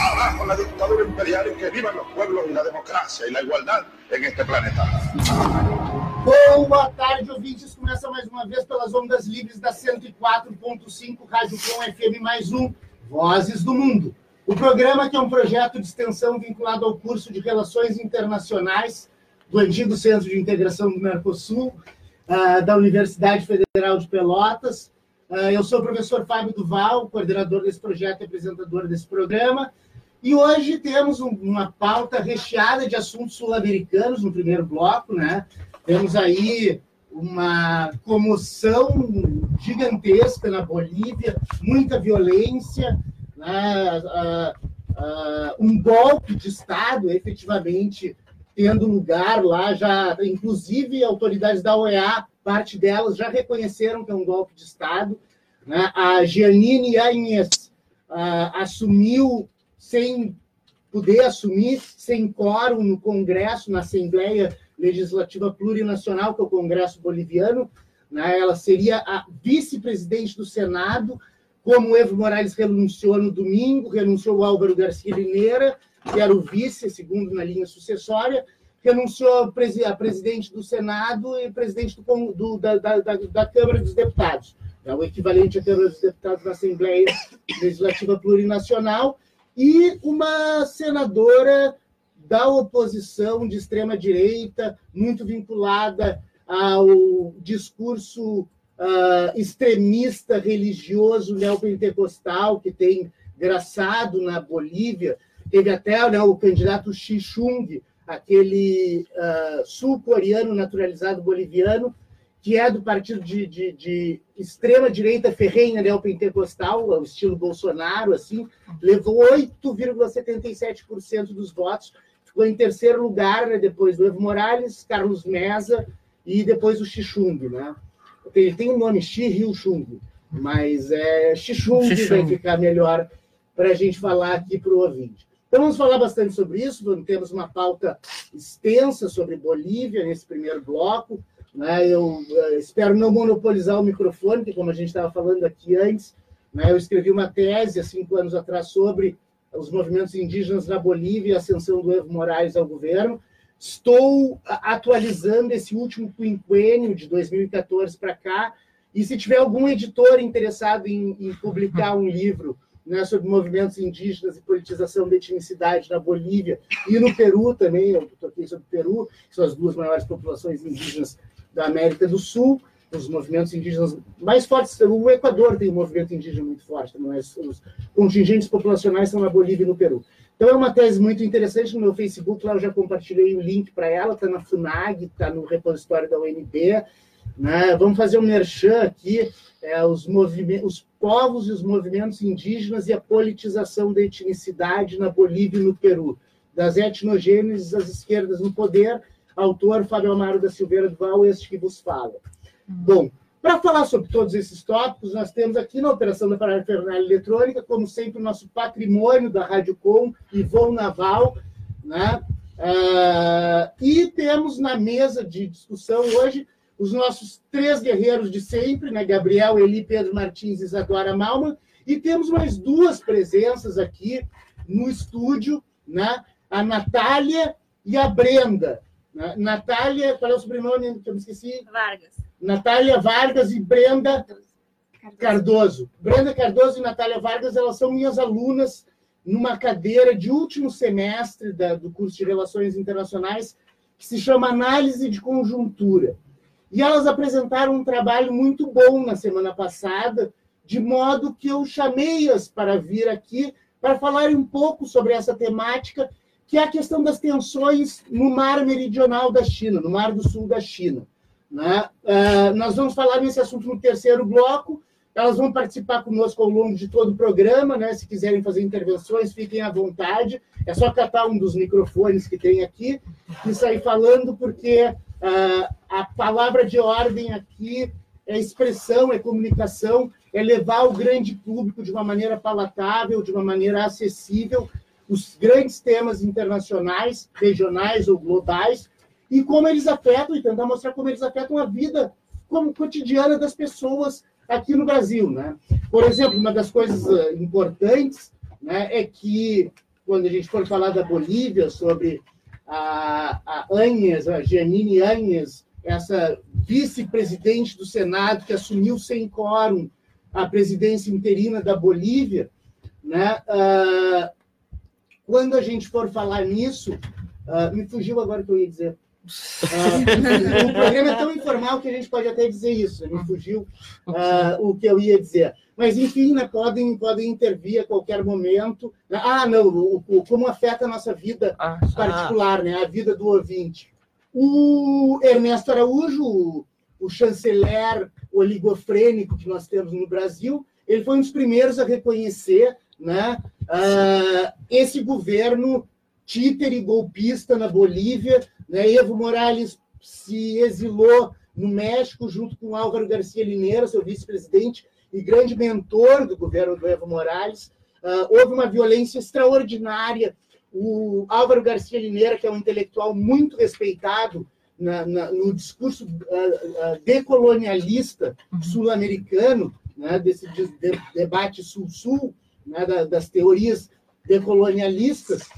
Abajo la dictadura imperial y que vivan los pueblos y la democracia y la igualdad en este planeta. Boa tarde, ouvintes. Começa mais uma vez pelas ondas livres da 104.5 Rádio Com FM mais um, Vozes do Mundo. O programa que é um projeto de extensão vinculado ao curso de Relações Internacionais do antigo Centro de Integração do Mercosul, uh, da Universidade Federal de Pelotas. Uh, eu sou o professor Fábio Duval, coordenador desse projeto e apresentador desse programa. E hoje temos um, uma pauta recheada de assuntos sul-americanos no primeiro bloco, né? Temos aí uma comoção gigantesca na Bolívia, muita violência, né? uh, uh, um golpe de Estado efetivamente tendo lugar lá, já inclusive autoridades da OEA, parte delas já reconheceram que é um golpe de Estado. Né? A Giannini Agnes uh, assumiu sem poder assumir, sem quórum no Congresso, na Assembleia Legislativa Plurinacional, que é o Congresso Boliviano. Né? Ela seria a vice-presidente do Senado, como o Evo Morales renunciou no domingo, renunciou o Álvaro Garcia Lineira, que era o vice, segundo na linha sucessória, renunciou a presidente do Senado e presidente do, do, da, da, da, Câmara dos Deputados. É o equivalente à Câmara dos Deputados da Assembleia Legislativa Plurinacional, e uma senadora da oposição de extrema-direita, muito vinculada ao discurso uh, extremista religioso neopentecostal que tem graçado na Bolívia, Teve até né, o candidato Xi Chung, aquele uh, sul-coreano naturalizado boliviano, que é do partido de, de, de extrema-direita ferrenha neopentecostal, ao estilo Bolsonaro, assim, levou 8,77% dos votos, ficou em terceiro lugar, né, depois do Evo Morales, Carlos Mesa e depois o Xixung, né? Ele tem o um nome Xi Ryu Chung, mas é Xixung vai ficar melhor para a gente falar aqui para o ouvinte. Então, vamos falar bastante sobre isso. Temos uma pauta extensa sobre Bolívia nesse primeiro bloco. Né? Eu, eu espero não monopolizar o microfone, porque, como a gente estava falando aqui antes, né, eu escrevi uma tese há cinco anos atrás sobre os movimentos indígenas na Bolívia e a ascensão do Evo Morales ao governo. Estou atualizando esse último quinquênio de 2014 para cá, e se tiver algum editor interessado em, em publicar um livro né, sobre movimentos indígenas e politização da etnicidade na Bolívia e no Peru também, eu toquei sobre o Peru, que são as duas maiores populações indígenas da América do Sul, os movimentos indígenas mais fortes. O Equador tem um movimento indígena muito forte, mas os contingentes populacionais são na Bolívia e no Peru. Então é uma tese muito interessante no meu Facebook, lá eu já compartilhei o link para ela, está na FUNAG, está no repositório da UNB. Né? Vamos fazer um merchan aqui, é, os, os povos e os movimentos indígenas e a politização da etnicidade na Bolívia e no Peru, das etnogêneses às esquerdas no poder, autor Fábio Amaro da Silveira Duval, este que vos fala. Bom, para falar sobre todos esses tópicos, nós temos aqui na operação da parafernália eletrônica, como sempre, o nosso patrimônio da Rádio Com, Ivon Naval, né? Uh, e temos na mesa de discussão hoje os nossos três guerreiros de sempre, né? Gabriel, Eli, Pedro Martins e Isadora Malman, e temos mais duas presenças aqui no estúdio, né? A Natália e a Brenda. Né? Natália, qual é o sobrenome que eu me esqueci? Vargas. Natália Vargas e Brenda Cardoso. Cardoso. Brenda Cardoso e Natália Vargas, elas são minhas alunas numa cadeira de último semestre da, do curso de Relações Internacionais, que se chama Análise de Conjuntura. E elas apresentaram um trabalho muito bom na semana passada, de modo que eu chamei-as para vir aqui para falar um pouco sobre essa temática, que é a questão das tensões no mar meridional da China, no mar do sul da China. Né? Uh, nós vamos falar nesse assunto no terceiro bloco. Elas vão participar conosco ao longo de todo o programa, né? Se quiserem fazer intervenções, fiquem à vontade. É só catar um dos microfones que tem aqui e sair falando, porque Uh, a palavra de ordem aqui é expressão, é comunicação, é levar o grande público de uma maneira palatável, de uma maneira acessível, os grandes temas internacionais, regionais ou globais, e como eles afetam, e tentar mostrar como eles afetam a vida como cotidiana das pessoas aqui no Brasil. Né? Por exemplo, uma das coisas uh, importantes né, é que, quando a gente for falar da Bolívia, sobre a, a a Janine Anhes, essa vice-presidente do Senado que assumiu sem quórum a presidência interina da Bolívia, né? Uh, quando a gente for falar nisso, uh, me fugiu agora o que eu ia dizer. Uh, o programa é tão informal que a gente pode até dizer isso. Me fugiu o que eu ia dizer. Mas, enfim, né, podem, podem intervir a qualquer momento. Ah, não, o, o como afeta a nossa vida ah, particular, ah. né, a vida do ouvinte. O Ernesto Araújo, o, o chanceler oligofrênico que nós temos no Brasil, ele foi um dos primeiros a reconhecer né, uh, esse governo títere golpista na Bolívia. Né, Evo Morales se exilou no México junto com Álvaro Garcia Lineira, seu vice-presidente e grande mentor do governo do Evo Morales. Uh, houve uma violência extraordinária o Álvaro Garcia Lineira, que é um intelectual muito respeitado na, na, no discurso uh, uh, decolonialista uhum. sul-americano, né, desse de, de, debate sul-sul, né, da, das teorias decolonialistas,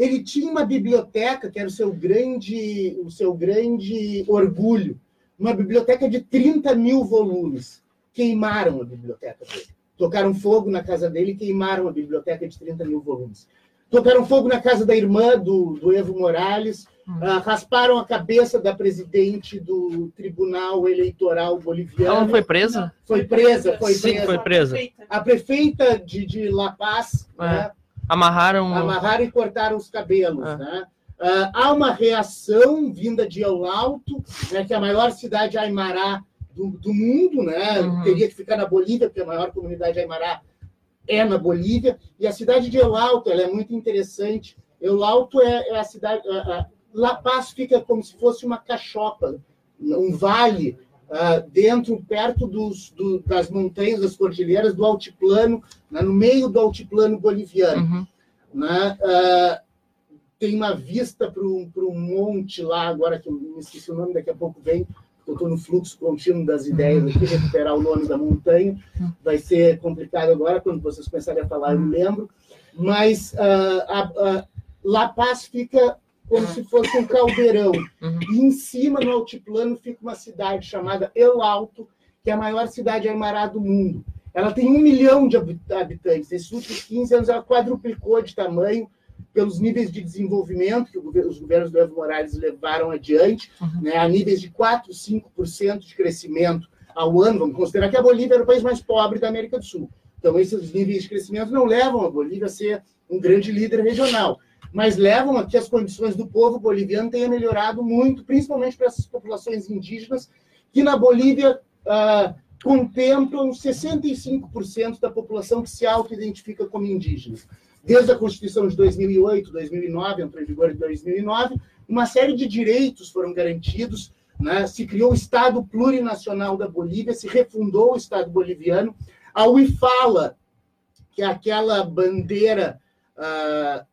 ele tinha uma biblioteca que era o seu grande, o seu grande orgulho, uma biblioteca de 30 mil volumes. Queimaram a biblioteca dele. Tocaram fogo na casa dele e queimaram a biblioteca de 30 mil volumes tocaram fogo na casa da irmã do, do Evo Morales, uh, rasparam a cabeça da presidente do Tribunal Eleitoral Boliviano. Ela foi presa? Foi presa, foi Sim, presa. foi presa. A prefeita de, de La Paz. É. Né, amarraram... Amarraram e cortaram os cabelos. É. Né? Uh, há uma reação vinda de El Alto, né, que é a maior cidade aimará do, do mundo, né? Uhum. teria que ficar na Bolívia, porque a maior comunidade aimará é na Bolívia, e a cidade de El Alto ela é muito interessante. El Alto é, é a cidade. A, a La Paz fica como se fosse uma cachopa, um vale uh, dentro, perto dos, do, das montanhas, das cordilheiras, do altiplano, né, no meio do altiplano boliviano. Uhum. Né, uh, tem uma vista para um monte lá, agora que eu me esqueci o nome, daqui a pouco vem, eu estou no fluxo contínuo das ideias aqui, recuperar o nome da montanha. Vai ser complicado agora, quando vocês começarem a falar, eu lembro. Mas uh, a, a La Paz fica como se fosse um caldeirão. E em cima, no altiplano, fica uma cidade chamada El Alto, que é a maior cidade aimará do mundo. Ela tem um milhão de habitantes. Nesses últimos 15 anos, ela quadruplicou de tamanho pelos níveis de desenvolvimento que os governos do Evo Morales levaram adiante, uhum. né, a níveis de 4, 5% de crescimento ao ano. Vamos considerar que a Bolívia era o país mais pobre da América do Sul. Então, esses níveis de crescimento não levam a Bolívia a ser um grande líder regional, mas levam a que as condições do povo boliviano tenham melhorado muito, principalmente para essas populações indígenas, que na Bolívia ah, contemplam 65% da população que se auto-identifica como indígenas desde a Constituição de 2008, 2009, entrou em vigor em 2009, uma série de direitos foram garantidos, né? se criou o Estado Plurinacional da Bolívia, se refundou o Estado boliviano, a UIFALA, que é aquela bandeira uh,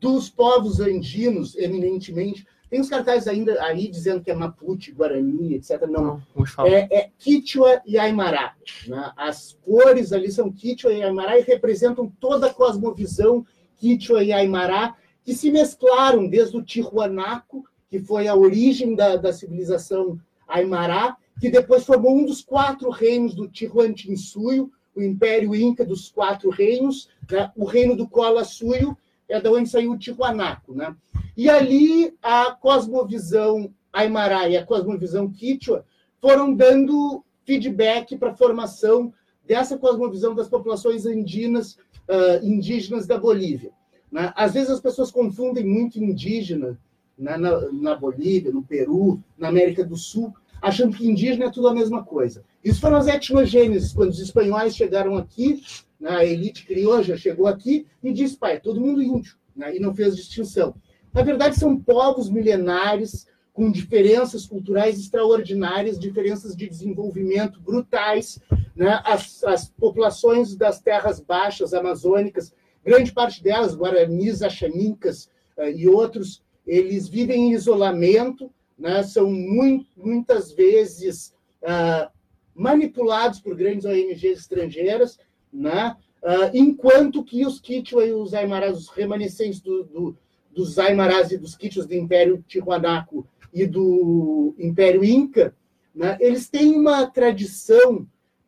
dos povos andinos, eminentemente, tem os cartazes ainda aí dizendo que é Mapuche, Guarani, etc. Não, não é, é Quichua e Aymara. Né? As cores ali são Quichua e Aymara e representam toda a cosmovisão Quichua e Aymara, que se mesclaram desde o Tijuanaco, que foi a origem da, da civilização Aymara, que depois formou um dos quatro reinos do Tihuantinsuyo, o Império Inca dos Quatro Reinos, né? o reino do Cola Suyo, é da onde saiu o Tijuanaco. Né? E ali a cosmovisão Aymara e a cosmovisão Quichua foram dando feedback para a formação dessa cosmovisão das populações andinas, uh, indígenas da Bolívia. Né? Às vezes as pessoas confundem muito indígena né, na, na, Bolívia, no Peru, na América do Sul, achando que indígena é tudo a mesma coisa. Isso foram as etnogêneses, quando os espanhóis chegaram aqui, a elite crioja chegou aqui e disse, pai, todo mundo índio, né, e não fez distinção. Na verdade, são povos milenares com diferenças culturais extraordinárias, diferenças de desenvolvimento brutais. Né? As, as populações das terras baixas amazônicas, grande parte delas, guaranis, axamincas uh, e outros, eles vivem em isolamento, né? são muito, muitas vezes uh, manipulados por grandes ONGs estrangeiras, né? Uh, enquanto que os Quechua e os Aymarás, os remanescentes do, do, dos Aymarás e dos Quechuas do Império Tijuanaco e do Império Inca, né, eles têm uma tradição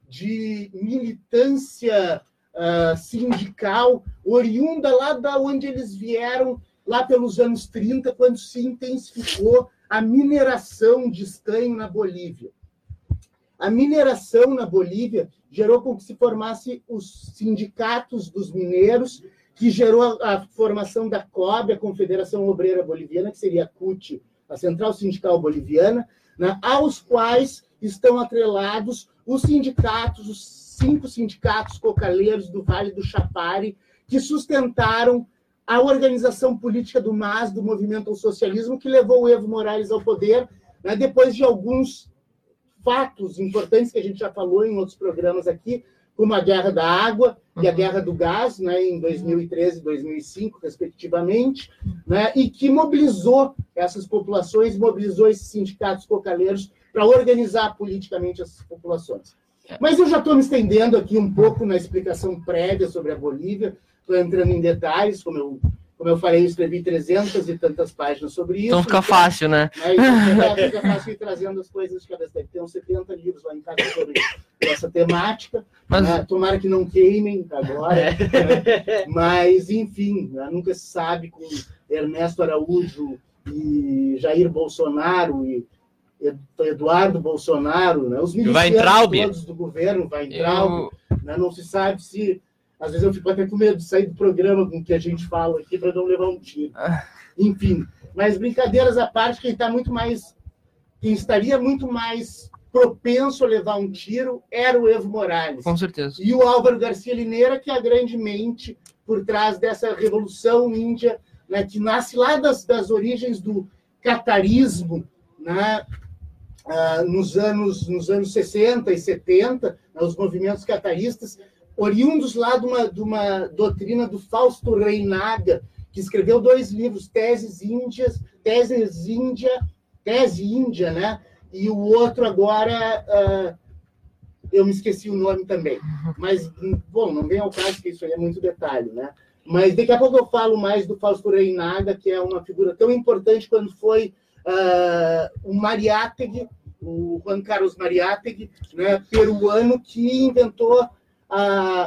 de militância uh, sindical oriunda lá da onde eles vieram, lá pelos anos 30, quando se intensificou a mineração de estanho na Bolívia. A mineração na Bolívia gerou com que se formasse os sindicatos dos mineiros, que gerou a, formação da COB, a Confederação Obreira Boliviana, que seria a CUT, a Central Sindical Boliviana, né, aos quais estão atrelados os sindicatos, os cinco sindicatos cocaleiros do Vale do Chapare, que sustentaram a organização política do MAS, do Movimento ao Socialismo, que levou o Evo Morales ao poder, né, depois de alguns fatos importantes que a gente já falou em outros programas aqui, como a guerra da água e a uhum. guerra do gás, né, em 2013 e 2005, respectivamente, né, e que mobilizou essas populações, mobilizou esses sindicatos cocaleiros para organizar politicamente essas populações. Mas eu já estou me estendendo aqui um pouco na explicação prévia sobre a Bolívia, estou entrando em detalhes, como eu como eu falei, eu escrevi 300 e tantas páginas sobre isso. Então fica então, fácil, né? É, então fica, fácil ir trazendo as coisas de cabeça. Ter uns 70 livros lá em casa sobre essa temática. Mas... Né? Tomara que não queimem agora. É. Né? Mas, enfim, né? nunca se sabe com Ernesto Araújo e Jair Bolsonaro e Eduardo Bolsonaro, né? os militares todos do governo, vai entrar, eu... né? não se sabe se às vezes eu fico até com medo de sair do programa com que a gente fala aqui para não levar um tiro. Ah. Enfim, mas brincadeiras à parte, quem está muito mais. Quem estaria muito mais propenso a levar um tiro era o Evo Morales. Com certeza. E o Álvaro Garcia Lineira, que é a grande mente por trás dessa revolução índia, né, que nasce lá das, das origens do catarismo, né, ah, nos, anos, nos anos 60 e 70, né, os movimentos cataristas oriundos lá de uma, de uma doutrina do Fausto Reinaga, que escreveu dois livros, Teses Índias, Teses Índia, Tese Índia, né? E o outro agora, uh, eu me esqueci o nome também. Mas, bom, não vem ao caso, que isso aí é muito detalhe, né? Mas daqui a pouco eu falo mais do Fausto Reinaga, que é uma figura tão importante quando foi uh, o Mariátegui, o Juan Carlos Mariátegui, né, peruano, que inventou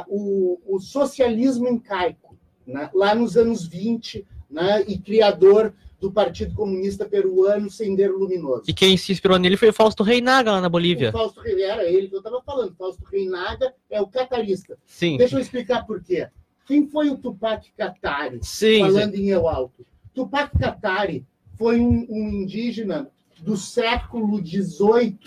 o, o, socialismo incaico, né? lá nos anos 20, né? e criador do Partido Comunista Peruano, Sendero Luminoso. E quem se inspirou nele foi o Fausto Reinaga, lá na Bolívia. O Fausto era ele que eu estava falando. Fausto Reinaga é o catarista. Sim. Deixa eu explicar por quê. Quem foi o Tupac Katari, sim, falando sim. em Eu Alto? Tupac Katari foi um, um indígena do século XVIII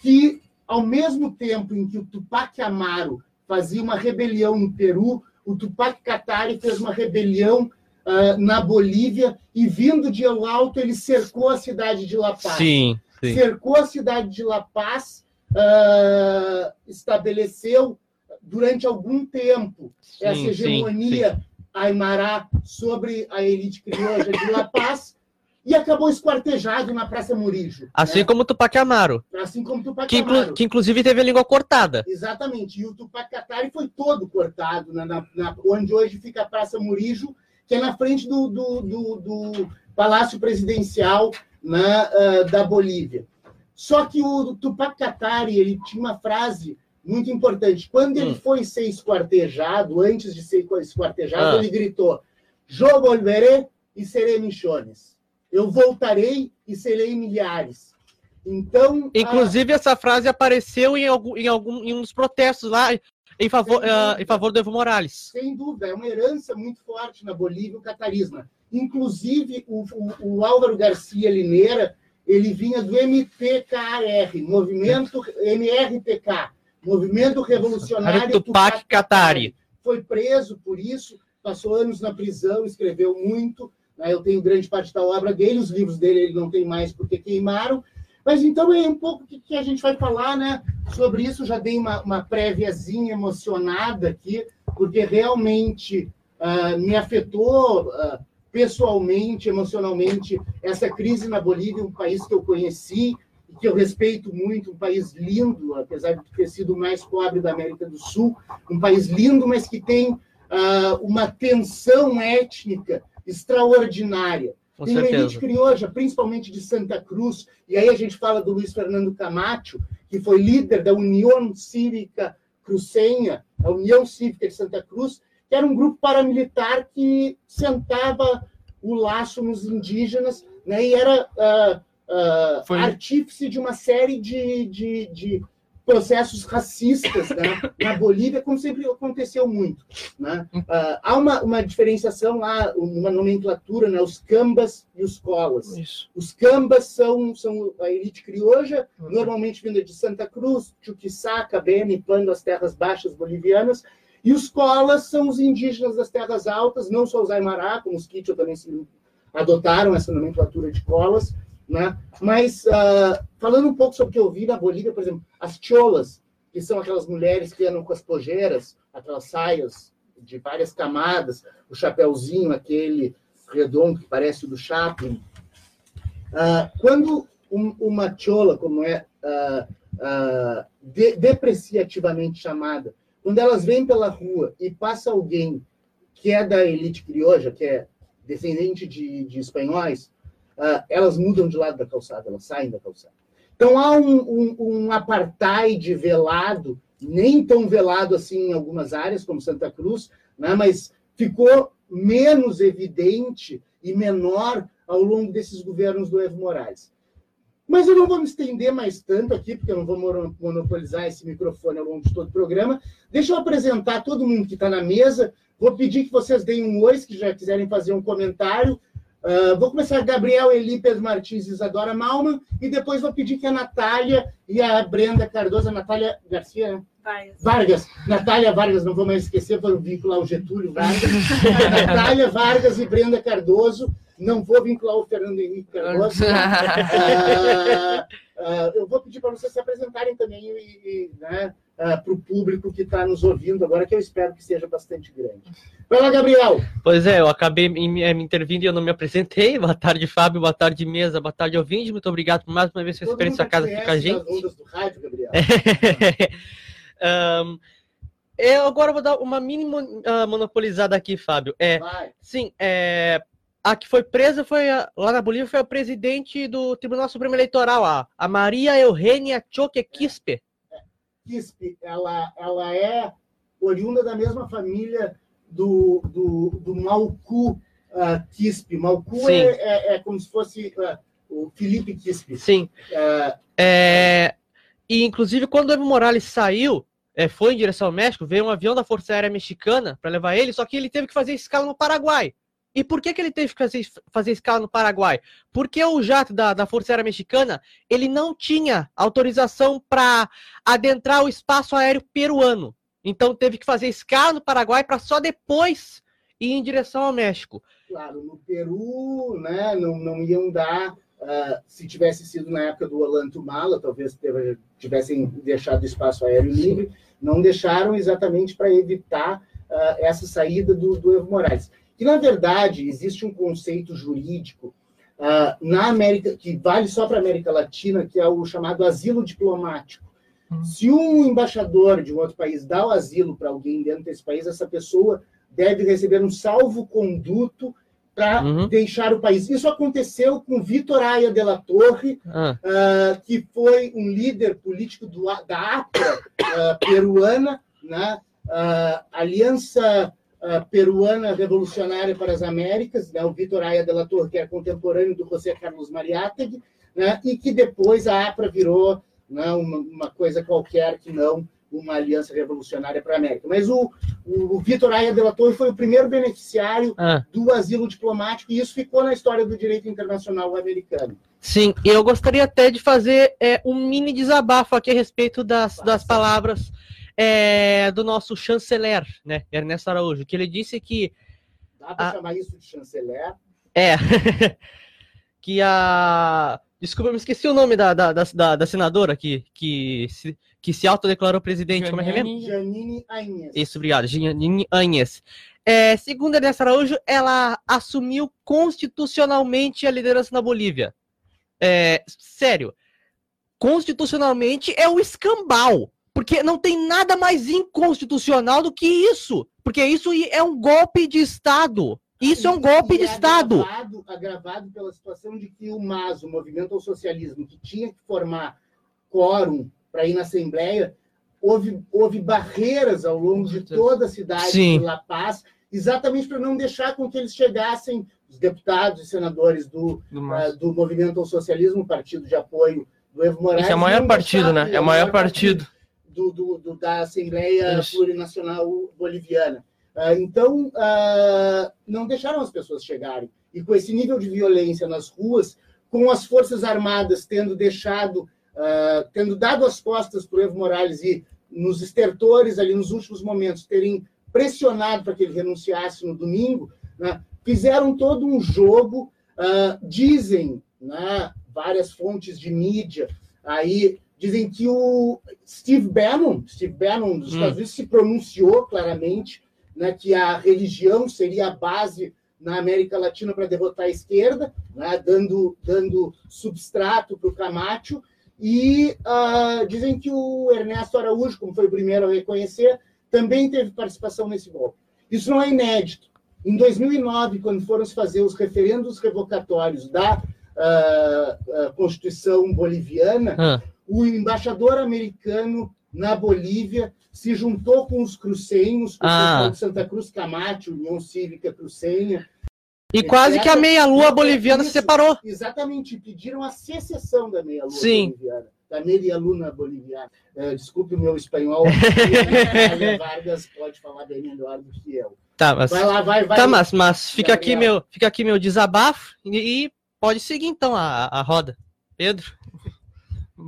que, ao mesmo tempo em que o Tupac Amaro fazia uma rebelião no Peru, o Tupac Katari fez uma rebelião uh, na Bolívia e, vindo de El Alto, ele cercou a cidade de La Paz. Sim, sim. Cercou a cidade de La Paz, uh, estabeleceu durante algum tempo sim, essa hegemonia sim, sim. aimará sobre a elite crioula de La Paz e acabou esquartejado na Praça Murijo. Assim né? como o Tupac Amaro. Assim como o Tupac que, Amaro. Que inclusive teve a língua cortada. Exatamente. E o Tupac Katari foi todo cortado, na, na, na, onde hoje fica a Praça Murijo, que é na frente do, do, do, do Palácio Presidencial na, uh, da Bolívia. Só que o Tupac Katari ele tinha uma frase muito importante. Quando ele hum. foi ser esquartejado, antes de ser esquartejado, ah. ele gritou: Eu volveré e serei michones eu voltarei e serei milhares. Então, inclusive a... essa frase apareceu em algum, em algum em um dos protestos lá em favor, uh, em favor do Evo Morales. Sem dúvida, é uma herança muito forte na Bolívia o catarismo. Inclusive o, o, o Álvaro Garcia Lineira, ele vinha do MPKR, Movimento MRPK, Movimento Revolucionário Tupac Katari. Foi preso por isso, passou anos na prisão, escreveu muito? Eu tenho grande parte da obra dele, os livros dele ele não tem mais porque queimaram. Mas então é um pouco que, que a gente vai falar né, sobre isso. Já dei uma, uma préviazinha emocionada aqui, porque realmente uh, me afetou uh, pessoalmente, emocionalmente, essa crise na Bolívia, um país que eu conheci, que eu respeito muito, um país lindo, apesar de ter sido o mais pobre da América do Sul, um país lindo, mas que tem uh, uma tensão étnica extraordinária. Com tem certeza. elite crioja, principalmente de Santa Cruz, e aí a gente fala do Luiz Fernando Camacho, que foi líder da União Cívica Crucenha, a União Cívica de Santa Cruz, que era um grupo paramilitar que sentava o laço nos indígenas né, e era ah, Foi- artífice de uma série de, de, de processos racistas né, na Bolívia, como sempre aconteceu muito. Né? Ah, há uma, uma diferenciação lá, uma nomenclatura, né, os cambas e os colas. Isso. Os cambas são, são a elite crioja, normalmente vinda de Santa Cruz, Chuquisaca, Beni, Pando, as terras baixas bolivianas, e os colas são os indígenas das terras altas, não só os Aymara, como os Quichua também se adotaram essa nomenclatura de colas, né? Mas, ah, falando um pouco sobre o que eu vi na Bolívia, por exemplo, as cholas, que são aquelas mulheres que andam com as pojeiras, aquelas saias de várias camadas, o chapéuzinho, aquele redondo que parece o do Chaplin, ah, quando um- uma chola, como é ah, ah, de- depreciativamente chamada, quando elas vêm pela rua e passa alguém que é da elite crioja, que é descendente de, de espanhóis, ah, elas mudam de lado da calçada, elas saem da calçada. Então há um, um, um apartheid velado, nem tão velado assim em algumas áreas, como Santa Cruz, né, mas ficou menos evidente e menor ao longo desses governos do Evo Morales. Mas eu não vou me estender mais tanto aqui, porque eu não vou mono- monopolizar esse microfone ao longo de todo o programa. Deixa eu apresentar todo mundo que está na mesa. Vou pedir que vocês deem um oi, se já quiserem fazer um comentário. Ah, vou começar Gabriel, Eli, Pedro Martins Isadora Malman, e depois vou pedir que a Natália e a Brenda Cardoso, a Natália Garcia, Vai. Vargas, Natália Vargas, não vou mais esquecer, vou vincular o Getúlio Vargas. Natália Vargas e Brenda Cardoso, não vou vincular o Fernando Henrique Cardoso. Ah, ah, eu vou pedir para vocês se apresentarem também e, e, né, para o público que está nos ouvindo agora, que eu espero que seja bastante grande. Vai lá, Gabriel. Pois é, eu acabei me, me intervindo e eu não me apresentei. Boa tarde, Fábio. Boa tarde, mesa. Boa tarde, ouvinte. Muito obrigado por mais uma vez esperar mundo sua casa aqui com a gente. as ondas do rádio, Gabriel. Ahn, eu agora vou dar uma mini ah, monopolizada aqui, Fábio. É, Vai. sim, é, a que foi presa foi a- lá na Bolívia foi a presidente do Tribunal Supremo Eleitoral, a, a Maria Eugênia Choque Quispe. Quispe, ela, ela é oriunda da mesma família do, do, do Malcu ah, Quispe. Malcu é, é, é como se fosse ah, o Felipe Quispe. Sim. É, e inclusive quando o Evo Morales saiu, é, foi em direção ao México, veio um avião da Força Aérea Mexicana para levar ele, só que ele teve que fazer escala no Paraguai. E por que, que ele teve que fazer, fazer escala no Paraguai? Porque o jato da, da Força Aérea Mexicana ele não tinha autorização para adentrar o espaço aéreo peruano. Então teve que fazer escala no Paraguai para só depois ir em direção ao México. claro, no Peru, né, não, não iam dar. Ah, se tivesse sido na época do Olanto Mala, talvez tivessem deixado espaço aéreo livre, não deixaram exatamente para evitar ah, essa saída do, do Evo Morales. Que, na verdade, existe um conceito jurídico ah, na América, que vale só para a América Latina, que é o chamado asilo diplomático. Hum. Se um embaixador de um outro país dá o asilo para alguém dentro desse país, essa pessoa deve receber um salvo-conduto para Uhum. deixar o país. Isso aconteceu com Vitor Aya de la Torre, Ah, ah, que foi um líder político do, da APRA ah, peruana, né? Ah, Aliança ah, Peruana Revolucionária para as Américas, né? o Vitor Aya de la Torre, que era contemporâneo do José Carlos Mariátegui, né? e que depois a APRA virou né, uma, uma coisa qualquer que não uma aliança revolucionária para a América. Mas o, o, o Vitor Aya de la Torre foi o primeiro beneficiário ah. do asilo diplomático, e isso ficou na história do direito internacional americano. Sim, eu gostaria até de fazer é, um mini desabafo aqui a respeito das, das palavras é, do nosso chanceler, né, Ernesto Araújo, que ele disse que Dá para chamar isso de chanceler? é que a desculpa, eu me esqueci o nome da, da, da, da- da senadora que, que, se, que se autodeclarou presidente, como é que é? Janine Ainhes. Isso, obrigado. Janine Anhes. É, segundo Ernesto Araújo, ela assumiu constitucionalmente a liderança na Bolívia. É, sério, constitucionalmente é o escambau. Porque não tem nada mais inconstitucional do que isso. Porque isso é um golpe de Estado. Isso é um golpe de Estado. Agravado, agravado pela situação de que o MAS, o Movimento ao Socialismo, que tinha que formar quórum para ir na Assembleia, houve, houve barreiras ao longo de toda a cidade Sim. de La Paz, exatamente para não deixar com que eles chegassem, os deputados e senadores do, Do Márcio. do Movimento ao Socialismo, partido de apoio do Evo Morales. Esse é o maior partido, né? É o maior partido. do, do- do- da Assembleia Isso. Plurinacional Boliviana. Ah, então, ah, não deixaram as pessoas chegarem. E com esse nível de violência nas ruas, com as Forças Armadas tendo deixado, ah, tendo dado as costas para o Evo Morales e nos estertores ali nos últimos momentos terem pressionado para que ele renunciasse no domingo, né, fizeram todo um jogo. dizem, né, várias fontes de mídia aí dizem que o Steve Bannon, Steve Bannon dos Hum. Estados Unidos se pronunciou claramente, né, que a religião seria a base na América Latina para derrotar a esquerda, né, dando dando substrato para o Camacho e ah, dizem que o Ernesto Araújo, como foi o primeiro a reconhecer, também teve participação nesse golpe. Isso não é inédito. Em 2009, quando foram se fazer os referendos revocatórios da ah, Constituição boliviana, Ah, o embaixador americano na Bolívia se juntou com os crucenhos, com o Ah. pessoal de Santa Cruz Camacho, União Cívica Crucenha, E quase que a meia-lua boliviana se separou. exatamente pediram a secessão da meia-lua boliviana, da meia-luna boliviana. Eh, desculpe o meu espanhol, a Vargas pode falar bem melhor do que eu. Tá, mas, Vai lá, vai, vai. tá, mas, mas fica, aqui meu, fica aqui meu desabafo e, e pode seguir então a, a roda. Pedro?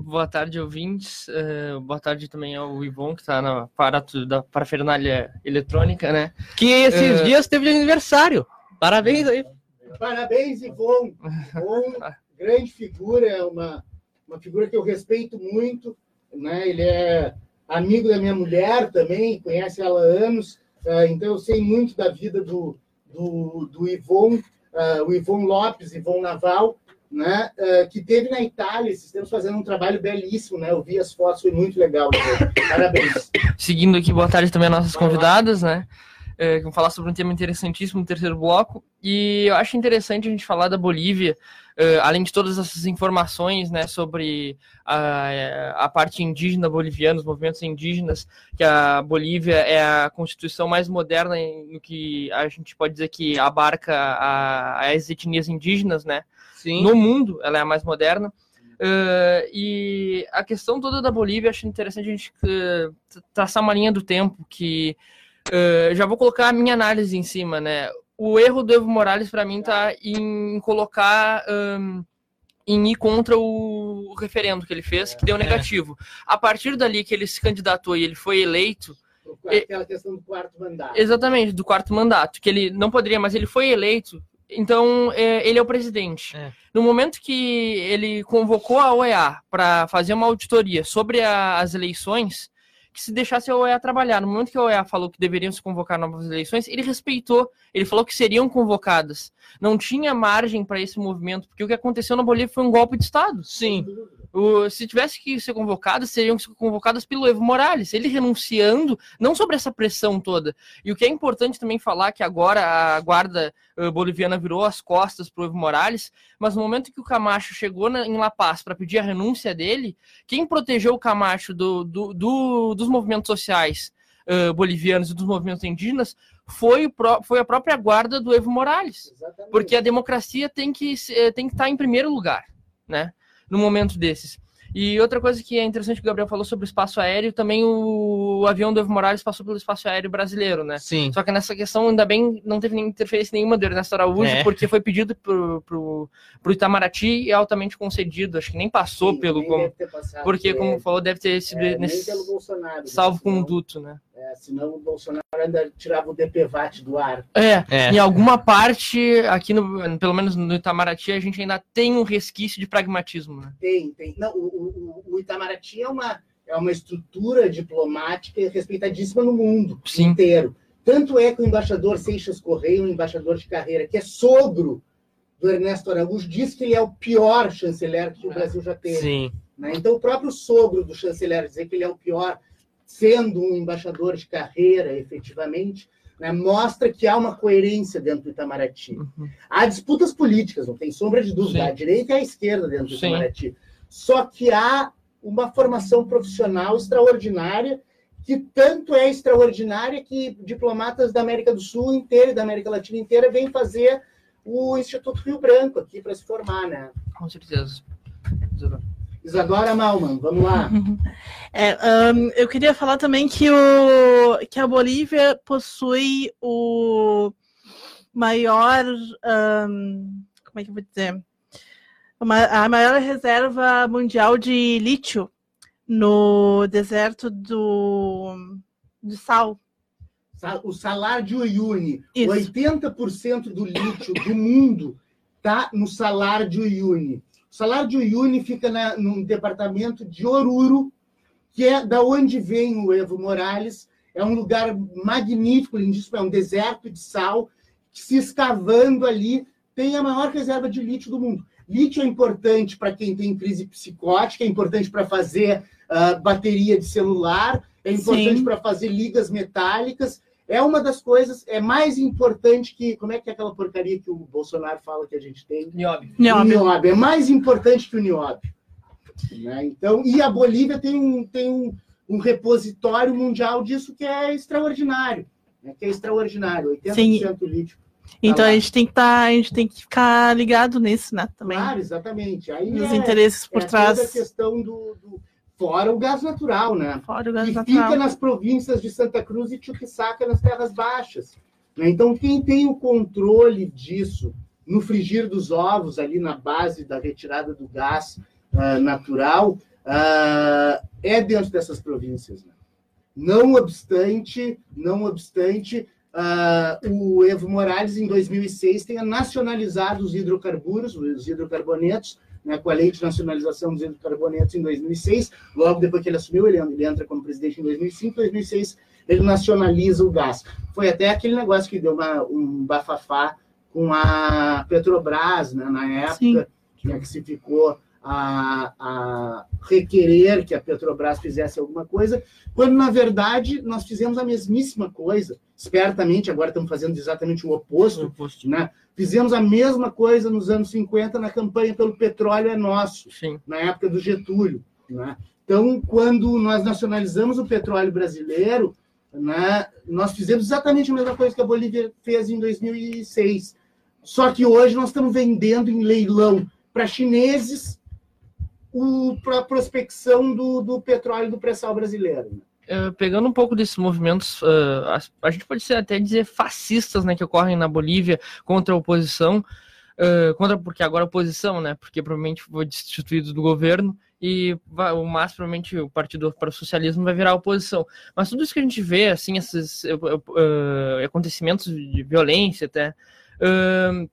Boa tarde, ouvintes. Eh, boa tarde também ao Ivon, que está no aparato da parafernália eletrônica, né? Que esses É. dias teve de aniversário. Parabéns aí. Parabéns, Ivon. Ivon, grande figura, é uma, uma figura que eu respeito muito. Né? Ele é amigo da minha mulher também, conhece ela há anos, ah, então eu sei muito da vida do, do, do Ivon, o Ivon Lopes, Ivon Naval, né? ah, que teve na Itália, esses tempos fazendo um trabalho belíssimo, né? Eu vi as fotos, foi muito legal. Ivon. Parabéns. Seguindo aqui, boa tarde também às nossas convidadas, né? Eh, que vão falar sobre um tema interessantíssimo no terceiro bloco. E eu acho interessante a gente falar da Bolívia, eh, além de todas essas informações, né, sobre a, a parte indígena boliviana, os movimentos indígenas, que a Bolívia é a constituição mais moderna no que a gente pode dizer que abarca a- as etnias indígenas, né? Sim. no mundo, ela é a mais moderna. Eh, e a questão toda da Bolívia, acho interessante a gente eh, traçar uma linha do tempo que eh, já vou colocar a minha análise em cima, né? O erro do Evo Morales, para mim, tá em colocar. hum, em ir contra o referendo que ele fez, que deu negativo. A partir dali que ele se candidatou e ele foi eleito, Aquela questão do quarto mandato. Exatamente, do quarto mandato, que ele não poderia, mas ele foi eleito, então é, ele é o presidente. É. No momento que ele convocou a OEA para fazer uma auditoria sobre a- as eleições, que se deixasse a OEA trabalhar. No momento que a OEA falou que deveriam se convocar novas eleições, ele respeitou, ele falou que seriam convocadas. Não tinha margem para esse movimento, porque o que aconteceu na Bolívia foi um golpe de Estado. Sim. O- se tivesse que ser convocadas, seriam convocadas pelo Evo Morales, ele renunciando, não sobre essa pressão toda. E o que é importante também falar que agora a guarda eh, boliviana virou as costas para o Evo Morales, mas no momento que o Camacho chegou na- em La Paz para pedir a renúncia dele, quem protegeu o Camacho do- do- do- dos movimentos sociais eh, bolivianos e dos movimentos indígenas foi, foi a própria guarda do Evo Morales. Exatamente. Porque a democracia tem que, eh, tem que estar em primeiro lugar, né? No momento desses. E outra coisa que é interessante que o Gabriel falou sobre o espaço aéreo, também o, o avião do Evo Morales passou pelo espaço aéreo brasileiro, né? Sim. Só que nessa questão, ainda bem, não teve nem interferência nenhuma do Ernesto Araújo, É. porque foi pedido pro, pro, pro Itamaraty e é altamente concedido. Acho que nem passou Sim, pelo. nem como- deve ter passado porque, por como falou, deve ter sido É, nem nesse né? salvo Senão- conduto, né? É, senão o Bolsonaro ainda tirava o DPVAT do ar. É, É. em alguma parte, aqui no, pelo menos no Itamaraty, a gente ainda tem um resquício de pragmatismo, né? Tem, tem. Não, o, o, o Itamaraty é uma, é uma estrutura diplomática respeitadíssima no mundo Sim. inteiro. Tanto é que o embaixador Seixas Correia, um embaixador de carreira, que é sogro do Ernesto Araújo, diz que ele é o pior chanceler que o É. Brasil já teve. Sim. Né? Então, o próprio sogro do chanceler dizer que ele é o pior, sendo um embaixador de carreira, efetivamente, né, mostra que há uma coerência dentro do Itamaraty. Uhum. Há disputas políticas, não tem sombra de dúvida, Sim. a direita e a esquerda dentro do Sim. Itamaraty. Só que há uma formação profissional extraordinária, que tanto é extraordinária que diplomatas da América do Sul inteira e da América Latina inteira vêm fazer o Instituto Rio Branco aqui para se formar, né? Com certeza. Isadora. Malman, vamos lá. É, ahn, eu queria falar também que, o, que a Bolívia possui o maior. ahn, como é que eu vou dizer? A maior reserva mundial de lítio no deserto do, de sal. Sa- O salário de Uyuni, Isso. 80% do lítio do mundo está no salário de Uyuni. O salário de Uyuni fica na, no departamento de Oruro, que é da onde vem o Evo Morales. É um lugar magnífico, lindíssimo, é um deserto de sal, que se escavando ali tem a maior reserva de lítio do mundo. Lítio é importante para quem tem crise psicótica, é importante para fazer ah, bateria de celular, é importante para fazer ligas metálicas. É uma das coisas, é mais importante que. Como é que é aquela porcaria que o Bolsonaro fala que a gente tem? Nióbio. O Nióbio. nióbio. É mais importante que o nióbio. Né? Então, e a Bolívia tem um, tem um, um repositório mundial disso que é extraordinário. Né? Que é extraordinário, 80% Sim. lítio. Então lá. a gente tem que tá, a gente tem que ficar ligado nisso, né? Também. Claro, exatamente. Aí Os é, interesses por é trás. toda a questão do, do- Fora o gás natural, né? Fora o gás que natural. fica nas províncias de Santa Cruz e Chuquisaca, nas terras baixas. né? Então, quem tem o controle disso no frigir dos ovos, ali na base da retirada do gás ah, natural, ah, é dentro dessas províncias. né? Não obstante, não obstante, ah, o Evo Morales, em 2006, tenha nacionalizado os hidrocarburos, os hidrocarbonetos, né, com a lei de nacionalização dos hidrocarbonetos em 2006. Logo depois que ele assumiu, ele, ele entra como presidente em 2005, 2006 ele nacionaliza o gás. Foi até aquele negócio que deu uma, um bafafá com a Petrobras, né, na época, né, que se ficou a, a requerer que a Petrobras fizesse alguma coisa, quando, na verdade, nós fizemos a mesmíssima coisa, espertamente, agora estamos fazendo exatamente o oposto, né? Fizemos a mesma coisa nos anos 50 na campanha pelo petróleo é nosso, Sim. na época do Getúlio. Né? Então, quando nós nacionalizamos o petróleo brasileiro, né, nós fizemos exatamente a mesma coisa que a Bolívia fez em 2006. Só que hoje nós estamos vendendo em leilão para chineses para a prospecção do, do petróleo do pré-sal brasileiro. Eh, pegando um pouco desses movimentos, eh, as- a gente pode até dizer fascistas, né, que ocorrem na Bolívia contra a oposição, eh, contra porque agora a oposição, né, porque provavelmente foi destituído do governo e vai- o mais provavelmente o Partido para o Socialismo vai virar a oposição. Mas tudo isso que a gente vê, assim, esses eh, eh, acontecimentos de violência até, eh,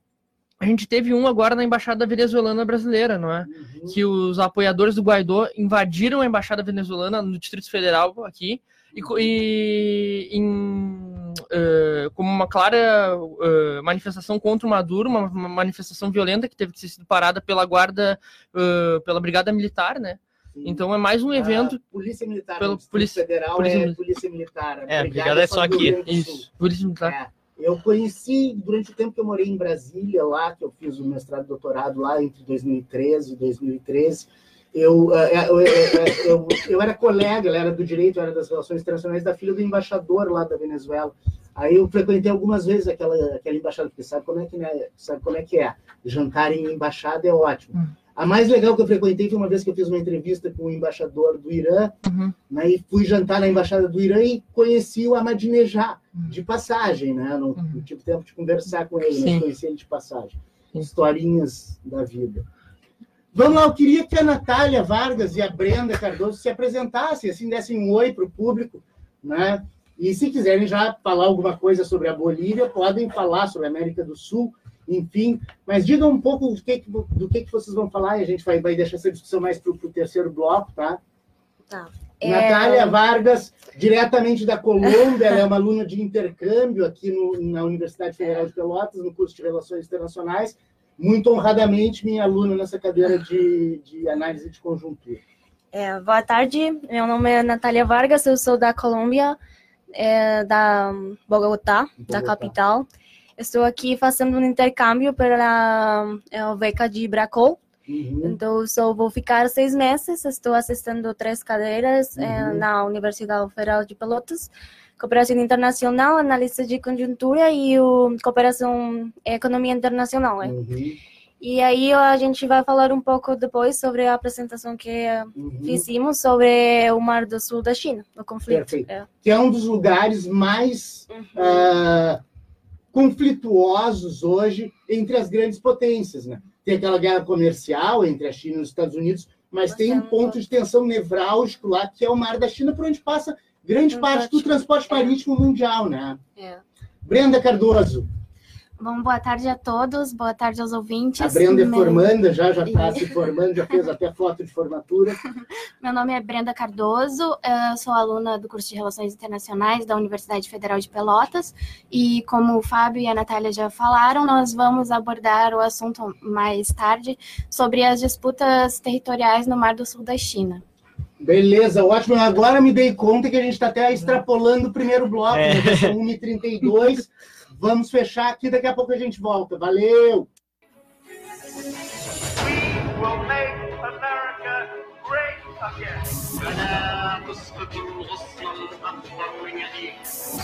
a gente teve um agora na embaixada venezuelana brasileira, não é? Uhum. que os apoiadores do Guaidó invadiram a embaixada venezuelana no Distrito Federal aqui e, e em, eh, como uma clara eh, manifestação contra o Maduro, uma, uma manifestação violenta que teve que ter sido parada pela guarda, eh, pela brigada militar, né? Sim. Então é mais um evento. A Polícia Militar, Pelo Polícia- Federal Polícia é Militar. Polícia Militar. É, a brigada é só do aqui. Isso, polícia militar. É. Eu conheci, durante o tempo que eu morei em Brasília, lá, que eu fiz o mestrado e doutorado lá entre 2013 e 2013, eu, eh, eu, eu, eu, eu era colega, ela era do direito, era das relações internacionais, da filha do embaixador lá da Venezuela. Aí eu frequentei algumas vezes aquela, aquela embaixada, porque sabe como, é que, né, sabe como é que é? Jantar em embaixada é ótimo. A mais legal que eu frequentei foi uma vez que eu fiz uma entrevista com o embaixador do Irã, Uhum. né, e fui jantar na embaixada do Irã e conheci o Ahmadinejad Uhum. de passagem, né? Não, Uhum. não tive tempo de conversar com ele, Sim. mas conheci ele de passagem. Sim. Historinhas da vida. Vamos lá, eu queria que a Natália Vargas e a Brenda Cardoso se apresentassem, assim, dessem um oi para o público, né? E se quiserem já falar alguma coisa sobre a Bolívia, podem falar sobre a América do Sul, enfim, mas digam um pouco do que, do que, que vocês vão falar e a gente vai, vai deixar essa discussão mais para o terceiro bloco, tá? Tá. Natália É, Vargas, diretamente da Colômbia, ela é uma aluna de intercâmbio aqui no- na Universidade Federal de Pelotas, no curso de Relações Internacionais. Muito honradamente, minha aluna nessa cadeira de, de análise de conjuntura. É, boa tarde, meu nome é Natália Vargas, eu sou da Colômbia, é, da Bogotá, da Bogotá. capital. Estou aqui fazendo um intercâmbio pela é, a beca de Bracol, Uhum. então só vou ficar seis meses. Estou assistindo três cadeiras é, Uhum. na Universidade Federal de Pelotas. Cooperação Internacional, Análise de Conjuntura e o Cooperação e Economia Internacional. é. Uhum. E aí a gente vai falar um pouco depois sobre a apresentação que Uhum. fizemos sobre o Mar do Sul da China, o conflito. Perfeito. É. Que é um dos lugares mais Uhum. Conflituosos hoje entre as grandes potências, né? Tem aquela guerra comercial entre a China e os Estados Unidos, mas tem um Bastante. ponto de tensão nevrálgico lá, que é o Mar da China, por onde passa grande parte do transporte marítimo mundial, né? É. Brenda Cardoso, Bom, boa tarde a todos, boa tarde aos ouvintes. a Brenda é Meu- formanda, já já está se formando, já fez até foto de formatura. Meu nome é Brenda Cardoso, eu sou aluna do curso de Relações Internacionais da Universidade Federal de Pelotas e como o Fábio e a Natália já falaram, nós vamos abordar o assunto mais tarde sobre as disputas territoriais no Mar do Sul da China. Beleza, ótimo. Agora me dei conta que a gente está até extrapolando o primeiro bloco, É. né? São 1h32. Vamos fechar aqui, daqui a pouco a gente volta. Valeu! will make America great again.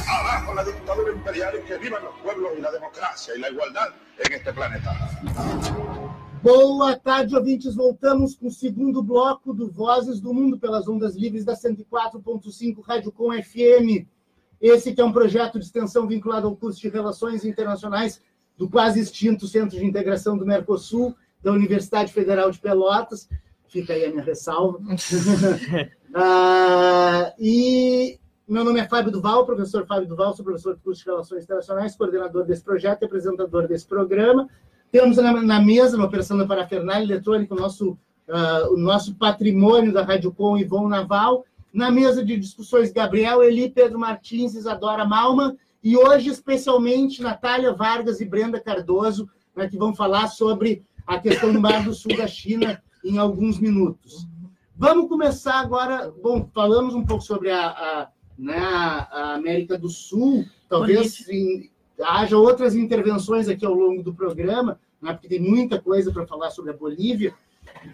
Abajo la dictadura imperial y que vivan los pueblos y la democracia y la igualdad en este planeta. Boa tarde, ouvintes. Voltamos com o segundo bloco do Vozes do Mundo pelas ondas livres da 104.5 Rádio Com FM. Esse que é um projeto de extensão vinculado ao curso de Relações Internacionais do quase extinto Centro de Integração do Mercosul, da Universidade Federal de Pelotas. Fica aí a minha ressalva. Ah, e meu nome é Fábio Duval, professor Fábio Duval, sou professor do curso de Relações Internacionais, coordenador desse projeto e apresentador desse programa. Temos na, na mesa, na operação da parafernália eletrônica, o nosso, ah, o nosso patrimônio da Rádio Com, Ivon Naval. Na mesa de discussões, Gabriel Eli, Pedro Martins, Isadora Malman. E hoje, especialmente, Natália Vargas e Brenda Cardoso, né, que vão falar sobre a questão do Mar do Sul da China em alguns minutos. Vamos começar agora. Bom, falamos um pouco sobre a, a, né, a América do Sul. Talvez em- haja outras intervenções aqui ao longo do programa, né, porque tem muita coisa para falar sobre a Bolívia.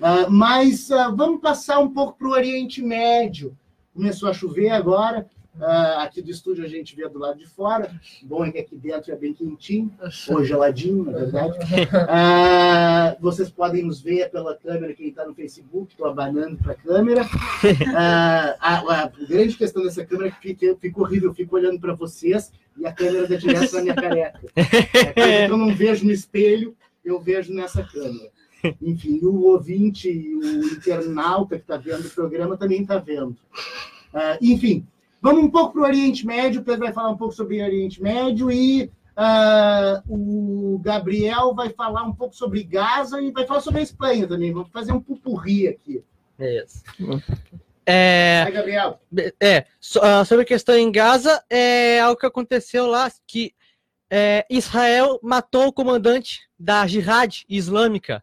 Ah, mas ah, vamos passar um pouco para o Oriente Médio. Começou a chover agora. ah, aqui do estúdio a gente vê do lado de fora. Bom é que aqui dentro é bem quentinho, ou geladinho, na verdade. Ah, vocês podem nos ver pela câmera, quem está no Facebook, estou abanando para a câmera. Ah, a, a grande questão dessa câmera é que fica, fica horrível, eu fico olhando para vocês e a câmera dá direto na minha careca. É eu não vejo no espelho, eu vejo nessa câmera. Enfim, o ouvinte, o internauta que está vendo o programa também está vendo. Ah, enfim, vamos um pouco para o Oriente Médio. O Pedro vai falar um pouco sobre o Oriente Médio e ah, o Gabriel vai falar um pouco sobre Gaza e vai falar sobre a Espanha também. Vamos fazer um pupurri aqui. Isso. É, Vai, Gabriel. é, so- ah, sobre a questão em Gaza, é algo que aconteceu lá, que é, Israel matou o comandante da Jihad Islâmica.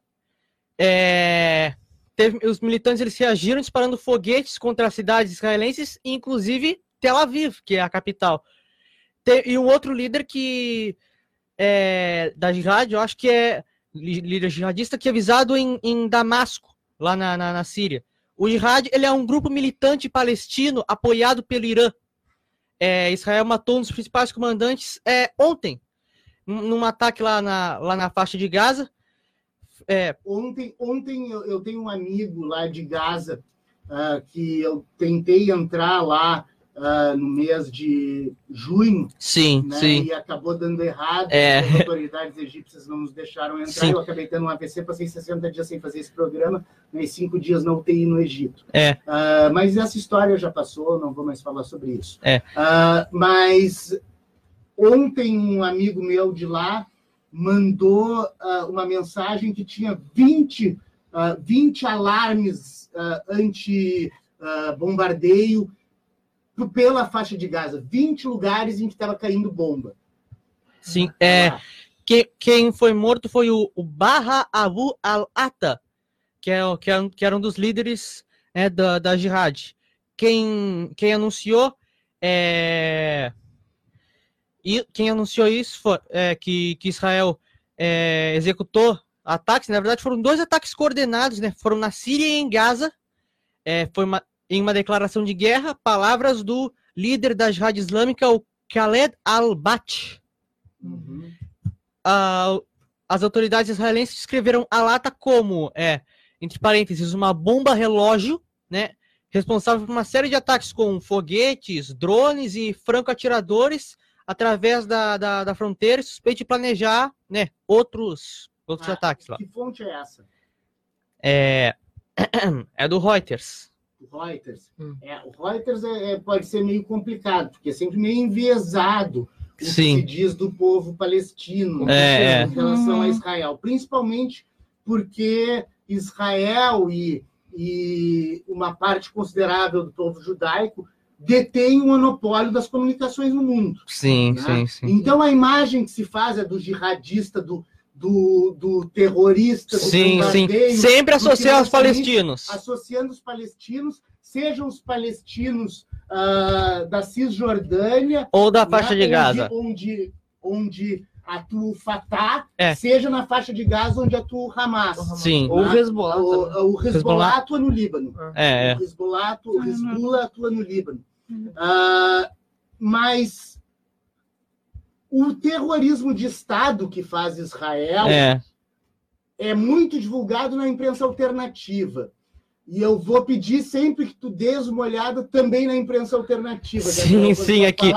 É, teve- os militantes eles reagiram disparando foguetes contra as cidades israelenses, inclusive Tel Aviv, que é a capital. E um outro líder que é, da Jihad, eu acho que é líder jihadista, que é visado em, em Damasco, lá na, na, na Síria. O Jihad ele é um grupo militante palestino apoiado pelo Irã. É, Israel matou um dos principais comandantes é, ontem, num ataque lá na, lá na faixa de Gaza. É, Ontem, ontem eu, eu tenho um amigo lá de Gaza ah, que eu tentei entrar lá ah, no mês de junho, sim, né? sim. E acabou dando errado. É. As autoridades egípcias não nos deixaram entrar. Sim. Eu acabei tendo um AVC, passei 60 dias sem fazer esse programa, e cinco dias na UTI no Egito. É. Ah, mas essa história já passou, não vou mais falar sobre isso. É. Mas ontem um amigo meu de lá mandou ah, uma mensagem que tinha 20, ah, 20 alarmes ah, anti-bombardeio pela faixa de Gaza. 20 lugares em que estava caindo bomba. Sim, é, que- quem foi morto foi o, o Barra Abu al-Ata, que, é, que, é um- que era um dos líderes né, da, da Jihad. Quem, quem anunciou é, e quem anunciou isso foi é, que, que Israel é, executou ataques. Na verdade, foram dois ataques coordenados, né? Foram na Síria e em Gaza. É, foi uma, em uma declaração de guerra, palavras do líder da Jihad Islâmica, o Khaled al-Bat. Ah, as autoridades israelenses descreveram a lata como, é, entre parênteses, uma bomba relógio, né? Responsável por uma série de ataques com foguetes, drones e franco-atiradores através da, da, da fronteira, e suspeito de planejar, né, outros, outros Ah, ataques lá. Que fonte é essa? É, é do Reuters. O Reuters. Hum. É, o Reuters é- é- pode ser meio complicado, porque é sempre meio enviesado o que se diz do povo palestino É, em relação a Uhum. Israel, principalmente porque Israel e, e uma parte considerável do povo judaico detém o monopólio das comunicações no mundo. Sim, né? sim, sim. Então a imagem que se faz é do jihadista, do, do, do terrorista, do Sim, sim. Sempre do associar aos financiamento, palestinos. associando os palestinos, sejam os palestinos ah, da Cisjordânia, Ou da né, faixa de onde- Gaza. onde, onde atua o Fatah, É. seja na faixa de Gaza onde atua o Hamas. Sim. Ou o? Hezbollah. O, o Hezbollah atua no Líbano. É, é. O Hezbollah, atua, o Uhum. Hezbollah atua no Líbano. Ah, mas o terrorismo de Estado que faz Israel É, é muito divulgado na imprensa alternativa. E eu vou pedir sempre que tu dês uma olhada também na imprensa alternativa. Sim, sim, aqui.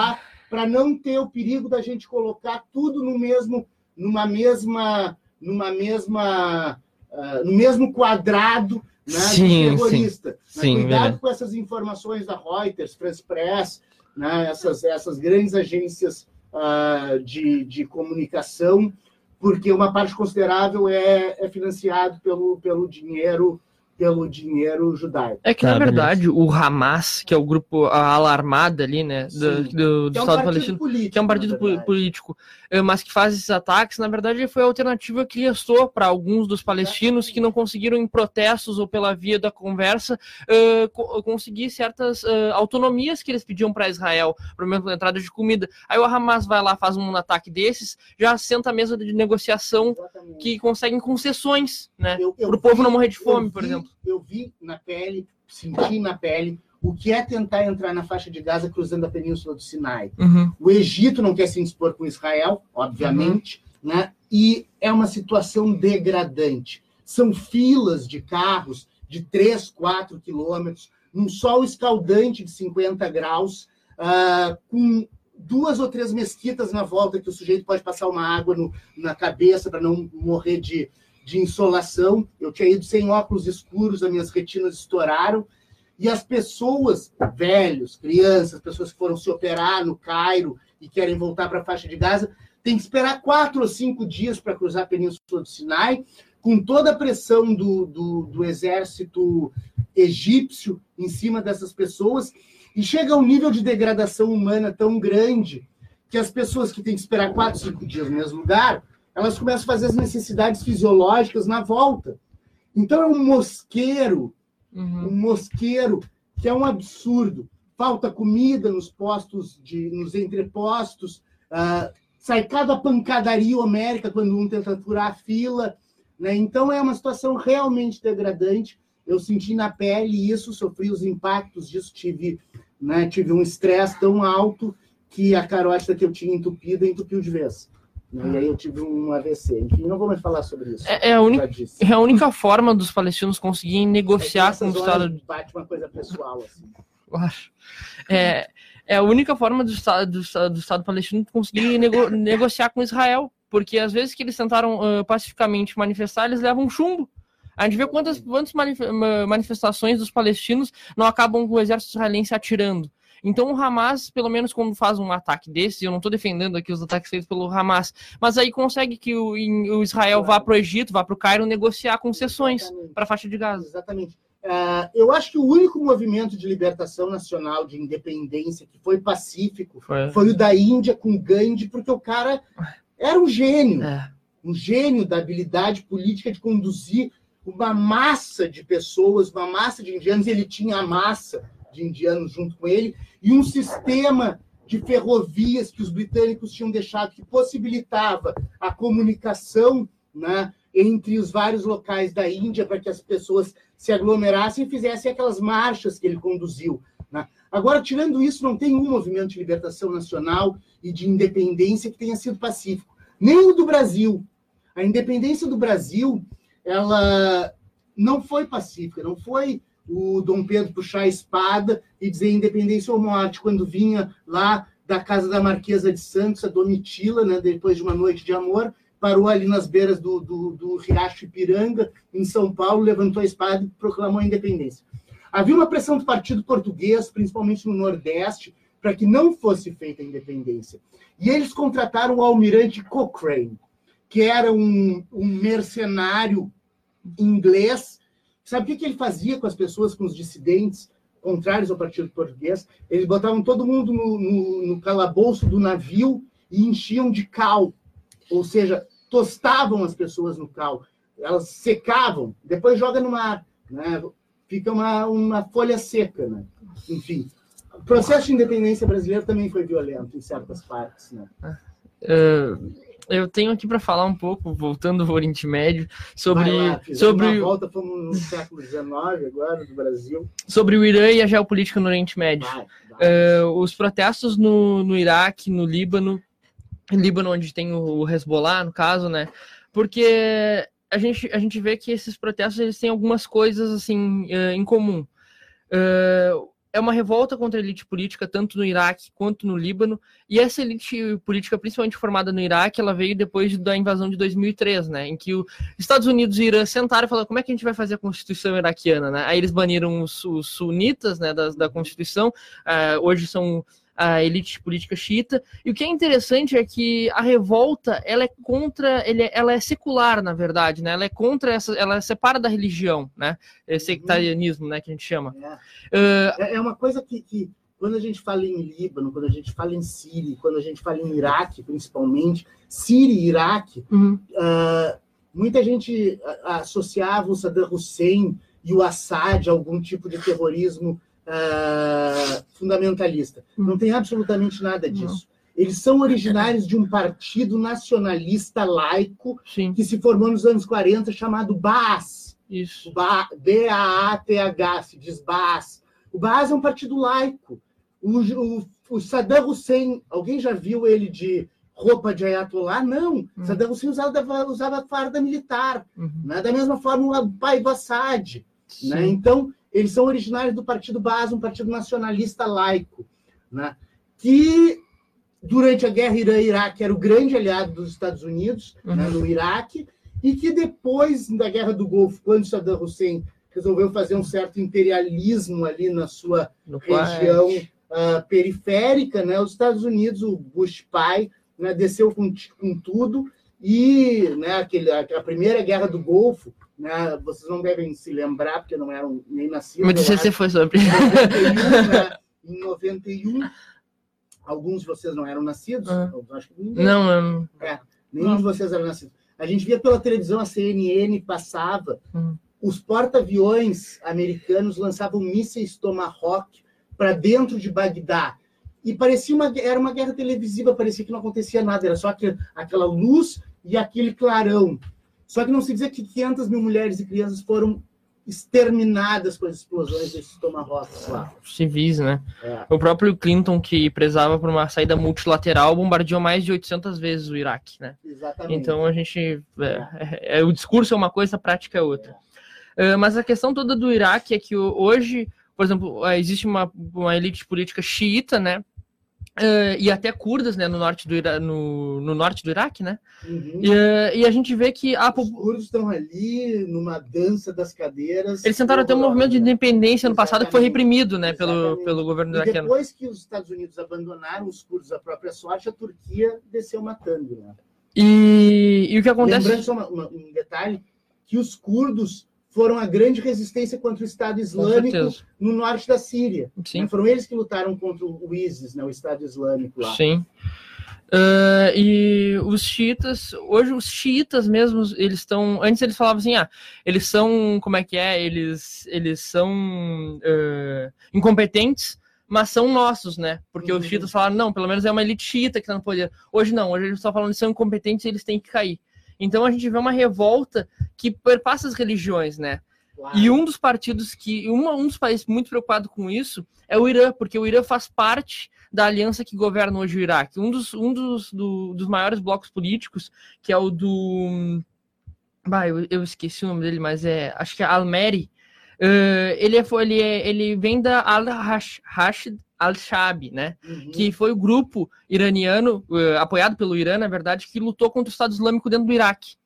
Para não ter o perigo da gente colocar tudo no mesmo, numa mesma, numa mesma, ah, no mesmo quadrado né, Sim, terrorista. Mas sim, cuidado verdade. com essas informações da Reuters, France Press, né, essas, essas grandes agências ah, de, de comunicação, porque uma parte considerável é, é financiado pelo, pelo dinheiro pelo dinheiro judaico. É que, Tá, na verdade, o Hamas, que é o grupo, a ala armada ali, né, do, do, do é um Estado partido palestino, político. que é um partido político, mas que faz esses ataques, na verdade, foi a alternativa que restou para alguns dos palestinos que não conseguiram, em protestos ou pela via da conversa, eh, co- conseguir certas eh, autonomias que eles pediam para Israel, por exemplo, entrada de comida. Aí o Hamas vai lá, faz um ataque desses, já senta a mesa de negociação Exatamente. que conseguem concessões, né? Para o povo vi- não morrer de fome, por vi- exemplo. Eu vi na pele, senti na pele, o que é tentar entrar na faixa de Gaza cruzando a península do Sinai. Uhum. O Egito não quer se indispor com Israel, obviamente, né? e é uma situação degradante. São filas de carros de 3, 4 quilômetros, num sol escaldante de 50 graus, ah, com duas ou três mesquitas na volta que o sujeito pode passar uma água no- na cabeça para não morrer de, de insolação. Eu tinha ido sem óculos escuros, as minhas retinas estouraram. E as pessoas, velhos, crianças, pessoas que foram se operar no Cairo e querem voltar para a faixa de Gaza, tem que esperar quatro ou cinco dias para cruzar a Península do Sinai, com toda a pressão do, do, do exército egípcio em cima dessas pessoas, e chega a um nível de degradação humana tão grande que as pessoas que têm que esperar quatro, cinco dias no mesmo lugar, elas começam a fazer as necessidades fisiológicas na volta. Então é um mosqueiro Uhum. um mosqueiro que é um absurdo. Falta comida nos postos, de, nos entrepostos, ah, sai cada pancadaria homérica quando um tenta furar a fila. Né? Então é uma situação realmente degradante. Eu senti na pele isso, sofri os impactos disso, tive, né, tive um estresse tão alto que a carótida que eu tinha entupida entupiu de vez. Né? E aí eu tive um AVC. Enfim, não vou mais falar sobre isso. É, é a única, é a única forma dos palestinos conseguirem negociar É com o Estado bate uma coisa pessoal, assim. Claro. É, é a única forma do Estado, do, Estado- do Estado palestino conseguir nego- negociar com Israel. Porque às vezes que eles tentaram ah, pacificamente manifestar, eles levam chumbo. A gente vê quantas, quantas manif- ma- manifestações dos palestinos não acabam com o exército israelense atirando. Então o Hamas, pelo menos quando faz um ataque desse, eu não estou defendendo aqui os ataques feitos pelo Hamas, mas aí consegue que o, o Israel vá para o Egito, vá para o Cairo negociar concessões para a faixa de Gaza. Exatamente. Ah, eu acho que o único movimento de libertação nacional, de independência, que foi pacífico, Foi. foi o da Índia com Gandhi, porque o cara era um gênio, É. um gênio da habilidade política de conduzir uma massa de pessoas, uma massa de indianos, ele tinha a massa de indianos junto com ele, e um sistema de ferrovias que os britânicos tinham deixado, que possibilitava a comunicação né, entre os vários locais da Índia para que as pessoas se aglomerassem e fizessem aquelas marchas que ele conduziu. né. Agora, tirando isso, não tem um movimento de libertação nacional e de independência que tenha sido pacífico. Nem o do Brasil. A independência do Brasil, ela não foi pacífica, não foi o Dom Pedro puxar a espada e dizer independência ou morte, quando vinha lá da casa da Marquesa de Santos, a Domitila, né, depois de uma noite de amor, parou ali nas beiras do, do, do Riacho Ipiranga, em São Paulo, levantou a espada e proclamou a independência. Havia uma pressão do partido português, principalmente no Nordeste, para que não fosse feita a independência. E eles contrataram o almirante Cochrane, que era um, um mercenário inglês. Sabe o que, ele fazia com as pessoas, com os dissidentes contrários ao partido português? Eles botavam todo mundo no, no, no calabouço do navio e enchiam de cal, ou seja, tostavam as pessoas no cal. Elas secavam, depois joga no mar, né? fica uma, uma folha seca. Né? Enfim, o processo de independência brasileiro também foi violento em certas partes. Né? Uh, eu tenho aqui para falar um pouco, voltando ao Oriente Médio, sobre, lá, sobre, volta, fomos no século XIX agora, do Brasil. sobre o Irã e a geopolítica no Oriente Médio. Vai, vai. Eh, os protestos no, no Iraque, no Líbano, Líbano onde tem o Hezbollah, no caso, né? Porque a gente, a gente vê que esses protestos eles têm algumas coisas assim eh, em comum. Eh, é uma revolta contra a elite política, tanto no Iraque quanto no Líbano, e essa elite política, principalmente formada no Iraque, ela veio depois da invasão de 2003, né, em que os Estados Unidos e Irã sentaram e falaram como é que a gente vai fazer a Constituição iraquiana, né, aí eles baniram os, os sunitas, né, da, da Constituição, ah, hoje são a elite política xiita. E o que é interessante é que a revolta ela é contra, ele é- ela é secular na verdade, né? Ela é contra essa, ela separa da religião, né? Esse sectarianismo, né, que a gente chama. É. Ah, É uma coisa que, que, quando a gente fala em Líbano, quando a gente fala em Síria, quando a gente fala em Iraque, principalmente, Síria e Iraque, uhum, ah, muita gente associava o Saddam Hussein e o Assad a algum tipo de terrorismo ah, fundamentalista. Não tem absolutamente nada disso. Eles são originários de um partido nacionalista laico sim, que se formou nos anos 40, chamado Baas. isso. Ba- B-A-A-T-H, se diz Baas. O Baas é um partido laico. O, o, o Saddam Hussein, alguém já viu ele de roupa de ayatollah? Não. Saddam Hussein usava, usava farda militar. Uhum, Né? Da mesma forma, o pai Assad. Né? Então, eles são originários do Partido Baas, um partido nacionalista laico, né? que durante a guerra Irã-Iraque era o grande aliado dos Estados Unidos né, Uhum. no Iraque, e que depois da Guerra do Golfo, quando Saddam Hussein resolveu fazer um certo imperialismo ali na sua No região ah, periférica, né, os Estados Unidos, o Bush pai, né, desceu com, com tudo e né, aquele, a primeira guerra do Golfo, né, vocês não devem se lembrar porque não eram nem nascidos. Mas eu você acho, foi sobre. 91, né, em 91, alguns de vocês não eram nascidos, Ah. acho que ninguém, Não, não. nenhum de vocês era nascido. A gente via pela televisão, a CNN passava, Uhum. os porta-aviões americanos lançavam mísseis Tomahawk para dentro de Bagdá. E parecia uma, era uma guerra televisiva, parecia que não acontecia nada, era só aquele, aquela luz e aquele clarão. Só que não se dizia que 500 mil mulheres e crianças foram exterminadas com as explosões desses Tomahawks lá. Civis, né? É. O próprio Clinton, que prezava por uma saída multilateral, bombardeou mais de 800 vezes o Iraque, né? Exatamente. Então a gente. é, é, é, o discurso é uma coisa, a prática é outra. É, mas a questão toda do Iraque é que hoje, por exemplo, é, existe uma, uma elite política xiita, né? É, e até curdas, né, no norte do, Ira no, no norte do Iraque, né? Uhum. E, é, e a gente vê que a, Os curdos estão ali numa dança das cadeiras. eles tentaram ter um movimento de independência no passado que foi Exatamente. reprimido, né, pelo, Exatamente. pelo governo E iraquiano. depois que os Estados Unidos abandonaram os curdos à própria sorte, a Turquia desceu matando. Né? E, e o que acontece? Lembrando só uma- uma- um detalhe, que os curdos foram a grande resistência contra o Estado Islâmico no norte da Síria. Sim. Né? Foram eles que lutaram contra o ISIS, né? o Estado Islâmico lá. Sim. Ah, e os xiitas, hoje os xiitas mesmos, eles estão. Antes eles falavam assim, ah, eles são. Como é que é? Eles, eles são ah, incompetentes, mas são nossos, né? Porque os Uhum. xiitas falaram, não, pelo menos é uma elite xiita que tá no poder. Hoje não, hoje eles estão falando que são incompetentes e eles têm que cair. Então a gente vê uma revolta que perpassa as religiões, né? Claro. E um dos partidos que. uma- um dos países muito preocupado com isso é o Irã, porque o Irã faz parte da aliança que governa hoje o Iraque. Um dos, um dos, do- dos maiores blocos políticos, que é o do. Bah, eu, eu esqueci o nome dele, mas é. Acho que é Almeri. eh, ele, é, ele, é, ele vem da Al-Rashid Al-Shabi, né? Uhum. que foi o grupo iraniano, eh, apoiado pelo Irã, na verdade, que lutou contra o Estado Islâmico dentro do Iraque.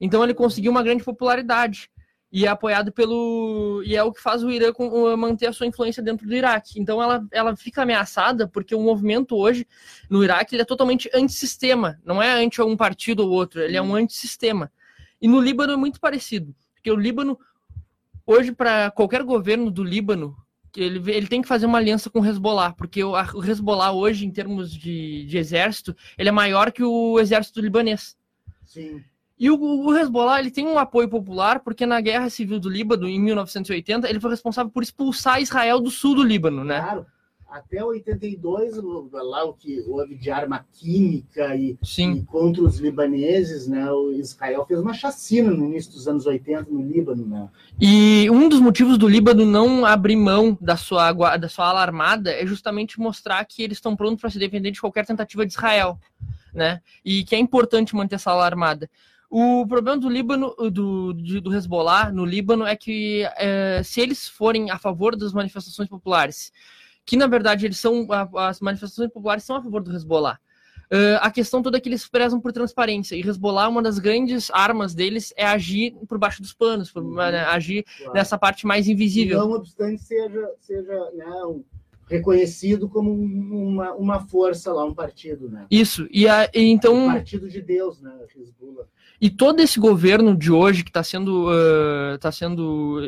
Então ele conseguiu uma grande popularidade e é apoiado pelo e é o que faz o Irã eh, manter a sua influência dentro do Iraque. Então ela, ela fica ameaçada porque o movimento hoje no Iraque ele é totalmente antissistema, não é anti um partido ou outro, ele é um antissistema. E no Líbano é muito parecido, porque o Líbano hoje para qualquer governo do Líbano ele, ele tem que fazer uma aliança com o Hezbollah, porque o, a- o Hezbollah hoje, em termos de, de exército, ele é maior que o exército libanês. Sim. E o, o Hezbollah ele tem um apoio popular, porque na Guerra Civil do Líbano, em 1980, ele foi responsável por expulsar Israel do sul do Líbano, né? Claro. Até 82, o- lá o que houve de arma química e, e contra os libaneses, né? O Israel fez uma chacina no início dos anos 80 no Líbano, né? E um dos motivos do Líbano não abrir mão da sua, da sua ala armada é justamente mostrar que eles estão prontos para se defender de qualquer tentativa de Israel, né? E que é importante manter essa ala armada. O problema do Líbano, do, do Hezbollah no Líbano é que eh, se eles forem a favor das manifestações populares, que na verdade eles são as manifestações populares são a favor do Hezbollah. eh, a questão toda é que eles prezam por transparência e Hezbollah uma das grandes armas deles é agir por baixo dos panos, por, Uhum. né, agir Claro. nessa parte mais invisível. Não obstante seja, seja né, um- reconhecido como um- uma, uma força lá, um partido, né? Isso. E, a, e Um então partido de Deus, né? Hezbollah. e todo esse governo de hoje que está sendo está sendo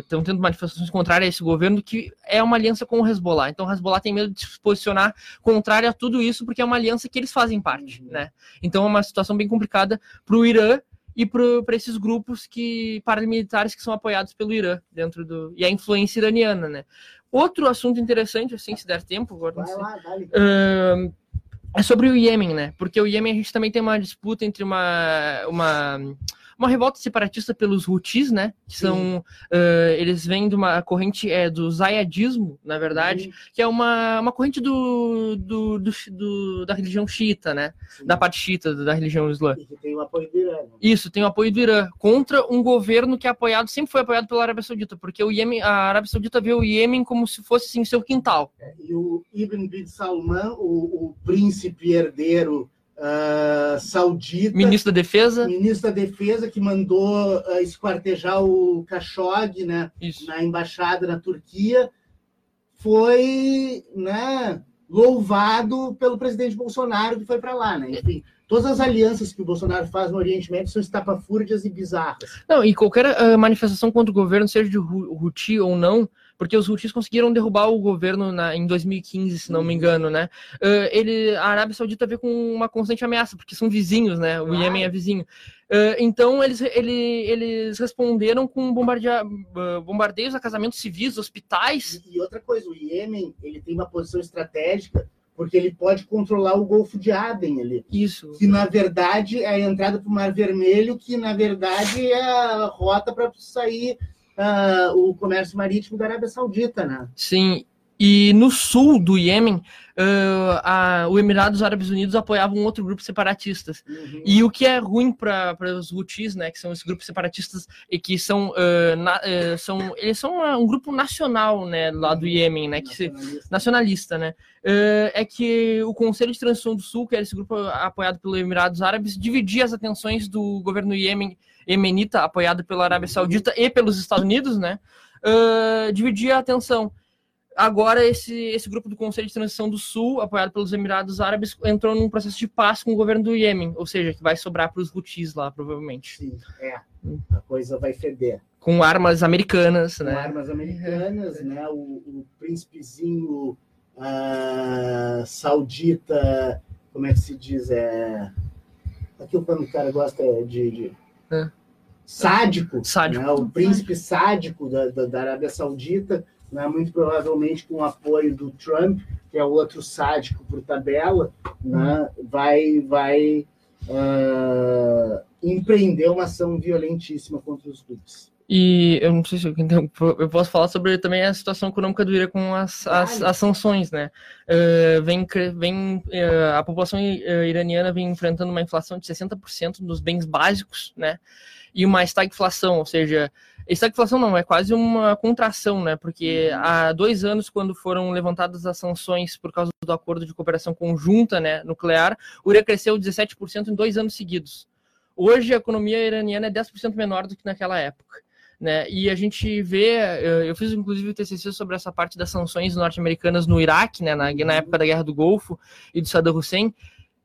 estão tendo manifestações contrárias a esse governo que é uma aliança com o Hezbollah. Então o Hezbollah tem medo de se posicionar contrário a tudo isso porque é uma aliança que eles fazem parte, Uhum. né? Então é uma situação bem complicada para o Irã e para esses grupos que paramilitares que são apoiados pelo Irã dentro do e a influência iraniana, né? Outro assunto interessante, assim, se der tempo, agora não Vai sei. lá, dá-lhe. Ahn, é sobre o Iêmen, né? Porque o Iêmen a gente também tem uma disputa entre uma, uma, uma revolta separatista pelos Houthis, né? Que Sim. são. ah, eles vêm de uma corrente é, do Zayadismo, na verdade, que é uma, uma corrente do, do, do, do- da religião xiita, né? Sim. Da parte xiita da religião islã. Que tem o apoio do Irã. né? Isso, tem o apoio do Irã contra um governo que é apoiado, sempre foi apoiado pela Arábia Saudita, porque o Iêmen, a Arábia Saudita vê o Iêmen como se fosse assim, seu quintal. E o Ibn bin Salman, o, o príncipe herdeiro ah, saudita, Ministro da Defesa. ministro da Defesa, que mandou ah, esquartejar o Khashoggi né, Isso. na embaixada na Turquia, foi né, louvado pelo presidente Bolsonaro que foi para lá. Né? Enfim, todas as alianças que o Bolsonaro faz no Oriente Médio são estapafúrdias e bizarras. Não, e qualquer ah, manifestação contra o governo, seja de Houthi ou não, porque os Houthis conseguiram derrubar o governo na- em 2015, se não me engano, né? Ah, ele, a Arábia Saudita vê com uma constante ameaça, porque são vizinhos, né? O. Iêmen é vizinho. Ah, então, eles, ele- eles responderam com bombardea- ah, bombardeios a casamentos civis, hospitais. E, e outra coisa, o Iêmen ele tem uma posição estratégica porque ele pode controlar o Golfo de Aden ali. Isso. que na verdade é a entrada para o Mar Vermelho, que na verdade é a rota para sair ah, o comércio marítimo da Arábia Saudita, né? Sim. E no sul do Iêmen, ah, a- o Emirados Árabes Unidos apoiava um outro grupo separatistas. E o que é ruim para os Houthis, né, que são os grupos separatistas e que são, ah, na- ah, são eles são ah, um grupo nacional, né, lá do Iêmen, né, que se, Nacionalista. nacionalista, né, é que o Conselho de Transição do Sul, que era esse grupo apoiado pelos Emirados Árabes, dividia as atenções do governo Iêmen, iemenita, apoiado pela Arábia Saudita e pelos Estados Unidos, né, ah, dividia a atenção. Agora, esse, esse grupo do Conselho de Transição do Sul, apoiado pelos Emirados Árabes, entrou num processo de paz com o governo do Iêmen, ou seja, que vai sobrar para os Houthis lá, provavelmente. Sim, é. A coisa vai feder. Com armas americanas, Com né? armas americanas, né? O, o príncipezinho ah, saudita, como é que se diz? É, quando o cara gosta de. de- É. Sádico, Sádico. né? o príncipe sádico da, da, da Arábia Saudita, né? muito provavelmente com o apoio do Trump, que é o outro sádico por tabela, né? vai, vai ah, empreender uma ação violentíssima contra os clubes. E eu não sei se eu, então, eu posso falar sobre também a situação econômica do Irã com as, as, as sanções, né? Eh, vem, vem, eh, a população eh, iraniana vem enfrentando uma inflação de 60% dos bens básicos, né? E uma estagflação, ou seja, estagflação não, é quase uma contração, né? Porque há dois anos, quando foram levantadas as sanções por causa do acordo de cooperação conjunta né, nuclear, o Irã cresceu 17% em dois anos seguidos. Hoje, a economia iraniana é 10% menor do que naquela época né? E a gente vê, eu fiz inclusive o TCC sobre essa parte das sanções norte-americanas no Iraque, né, na, na época da Guerra do Golfo e do Saddam Hussein.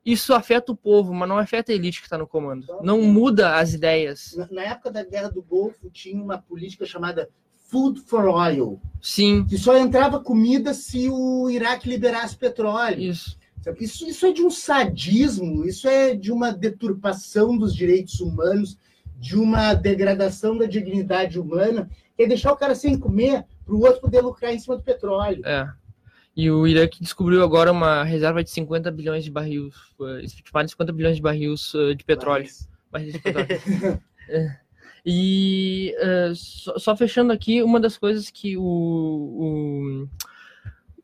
Isso afeta o povo, mas não afeta a elite que está no comando. Não muda as ideias. Na, na época da Guerra do Golfo, tinha uma política chamada Food for Oil, Sim, que só entrava comida se o Iraque liberasse petróleo. isso. Isso, isso é de um sadismo, isso é de uma deturpação dos direitos humanos, de uma degradação da dignidade humana, que é deixar o cara sem comer para o outro poder lucrar em cima do petróleo. É. E o Iraque descobriu agora uma reserva de 50 bilhões de barris, eh, estimada de 50 bilhões de barris eh, de petróleo. Barris de petróleo. É. E eh, só, só fechando aqui, uma das coisas que o, o,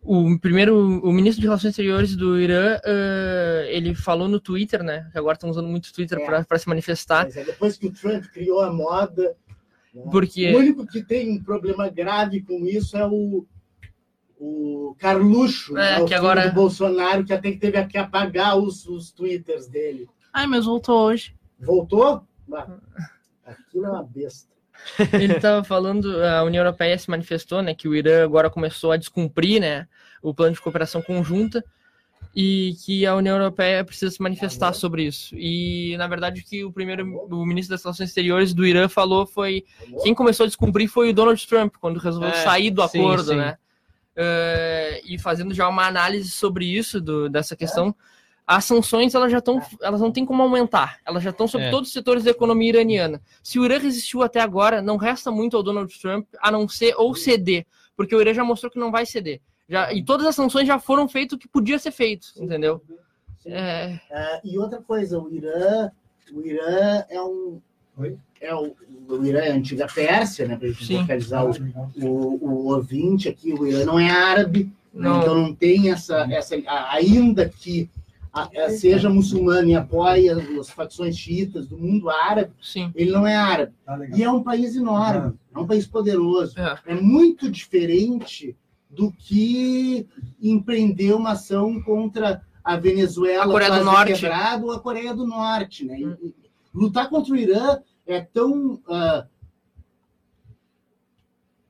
o primeiro, o ministro de Relações Exteriores do Irã, eh, ele falou no Twitter, né? Que agora estão usando muito o Twitter É. para se manifestar. É depois que o Trump criou a moda. né? Porque- O único que tem um problema grave com isso é o, o Carluxo, É, né? que agora- do Bolsonaro, que até que teve que apagar os, os twitters dele. Ai, mas voltou hoje. Voltou? Aquilo é uma besta. Ele estava falando, a União Europeia se manifestou, né, que o Irã agora começou a descumprir, né, o plano de cooperação conjunta e que a União Europeia precisa se manifestar sobre isso. E na verdade o que o primeiro, o ministro das Relações Exteriores do Irã falou foi quem começou a descumprir foi o Donald Trump quando resolveu É, sair do acordo, sim. né? Eh, e fazendo já uma análise sobre isso do, dessa questão. As sanções elas já estão, elas não têm como aumentar. Elas já estão sobre É. todos os setores da economia iraniana. Se o Irã resistiu até agora, não resta muito ao Donald Trump a não ser ou ceder, porque o Irã já mostrou que não vai ceder. Já, e todas as sanções já foram feitas o que podia ser feito, entendeu? Sim. É, Ah, e outra coisa, o Irã, o Irã é um. É o, o Irã é a antiga Pérsia, né? Para a gente Sim. localizar o, o, o ouvinte aqui, o Irã não é árabe, né, Não. então não tem essa. essa a- ainda que a- seja muçulmano e apoie as, facções xiitas do mundo árabe, sim. ele não é árabe. E é um país enorme, é um país poderoso. É. É muito diferente do que empreender uma ação contra a Venezuela, A Coreia do Norte. quebrada, ou a Coreia do Norte. Né? E lutar contra o Irã é tão ah,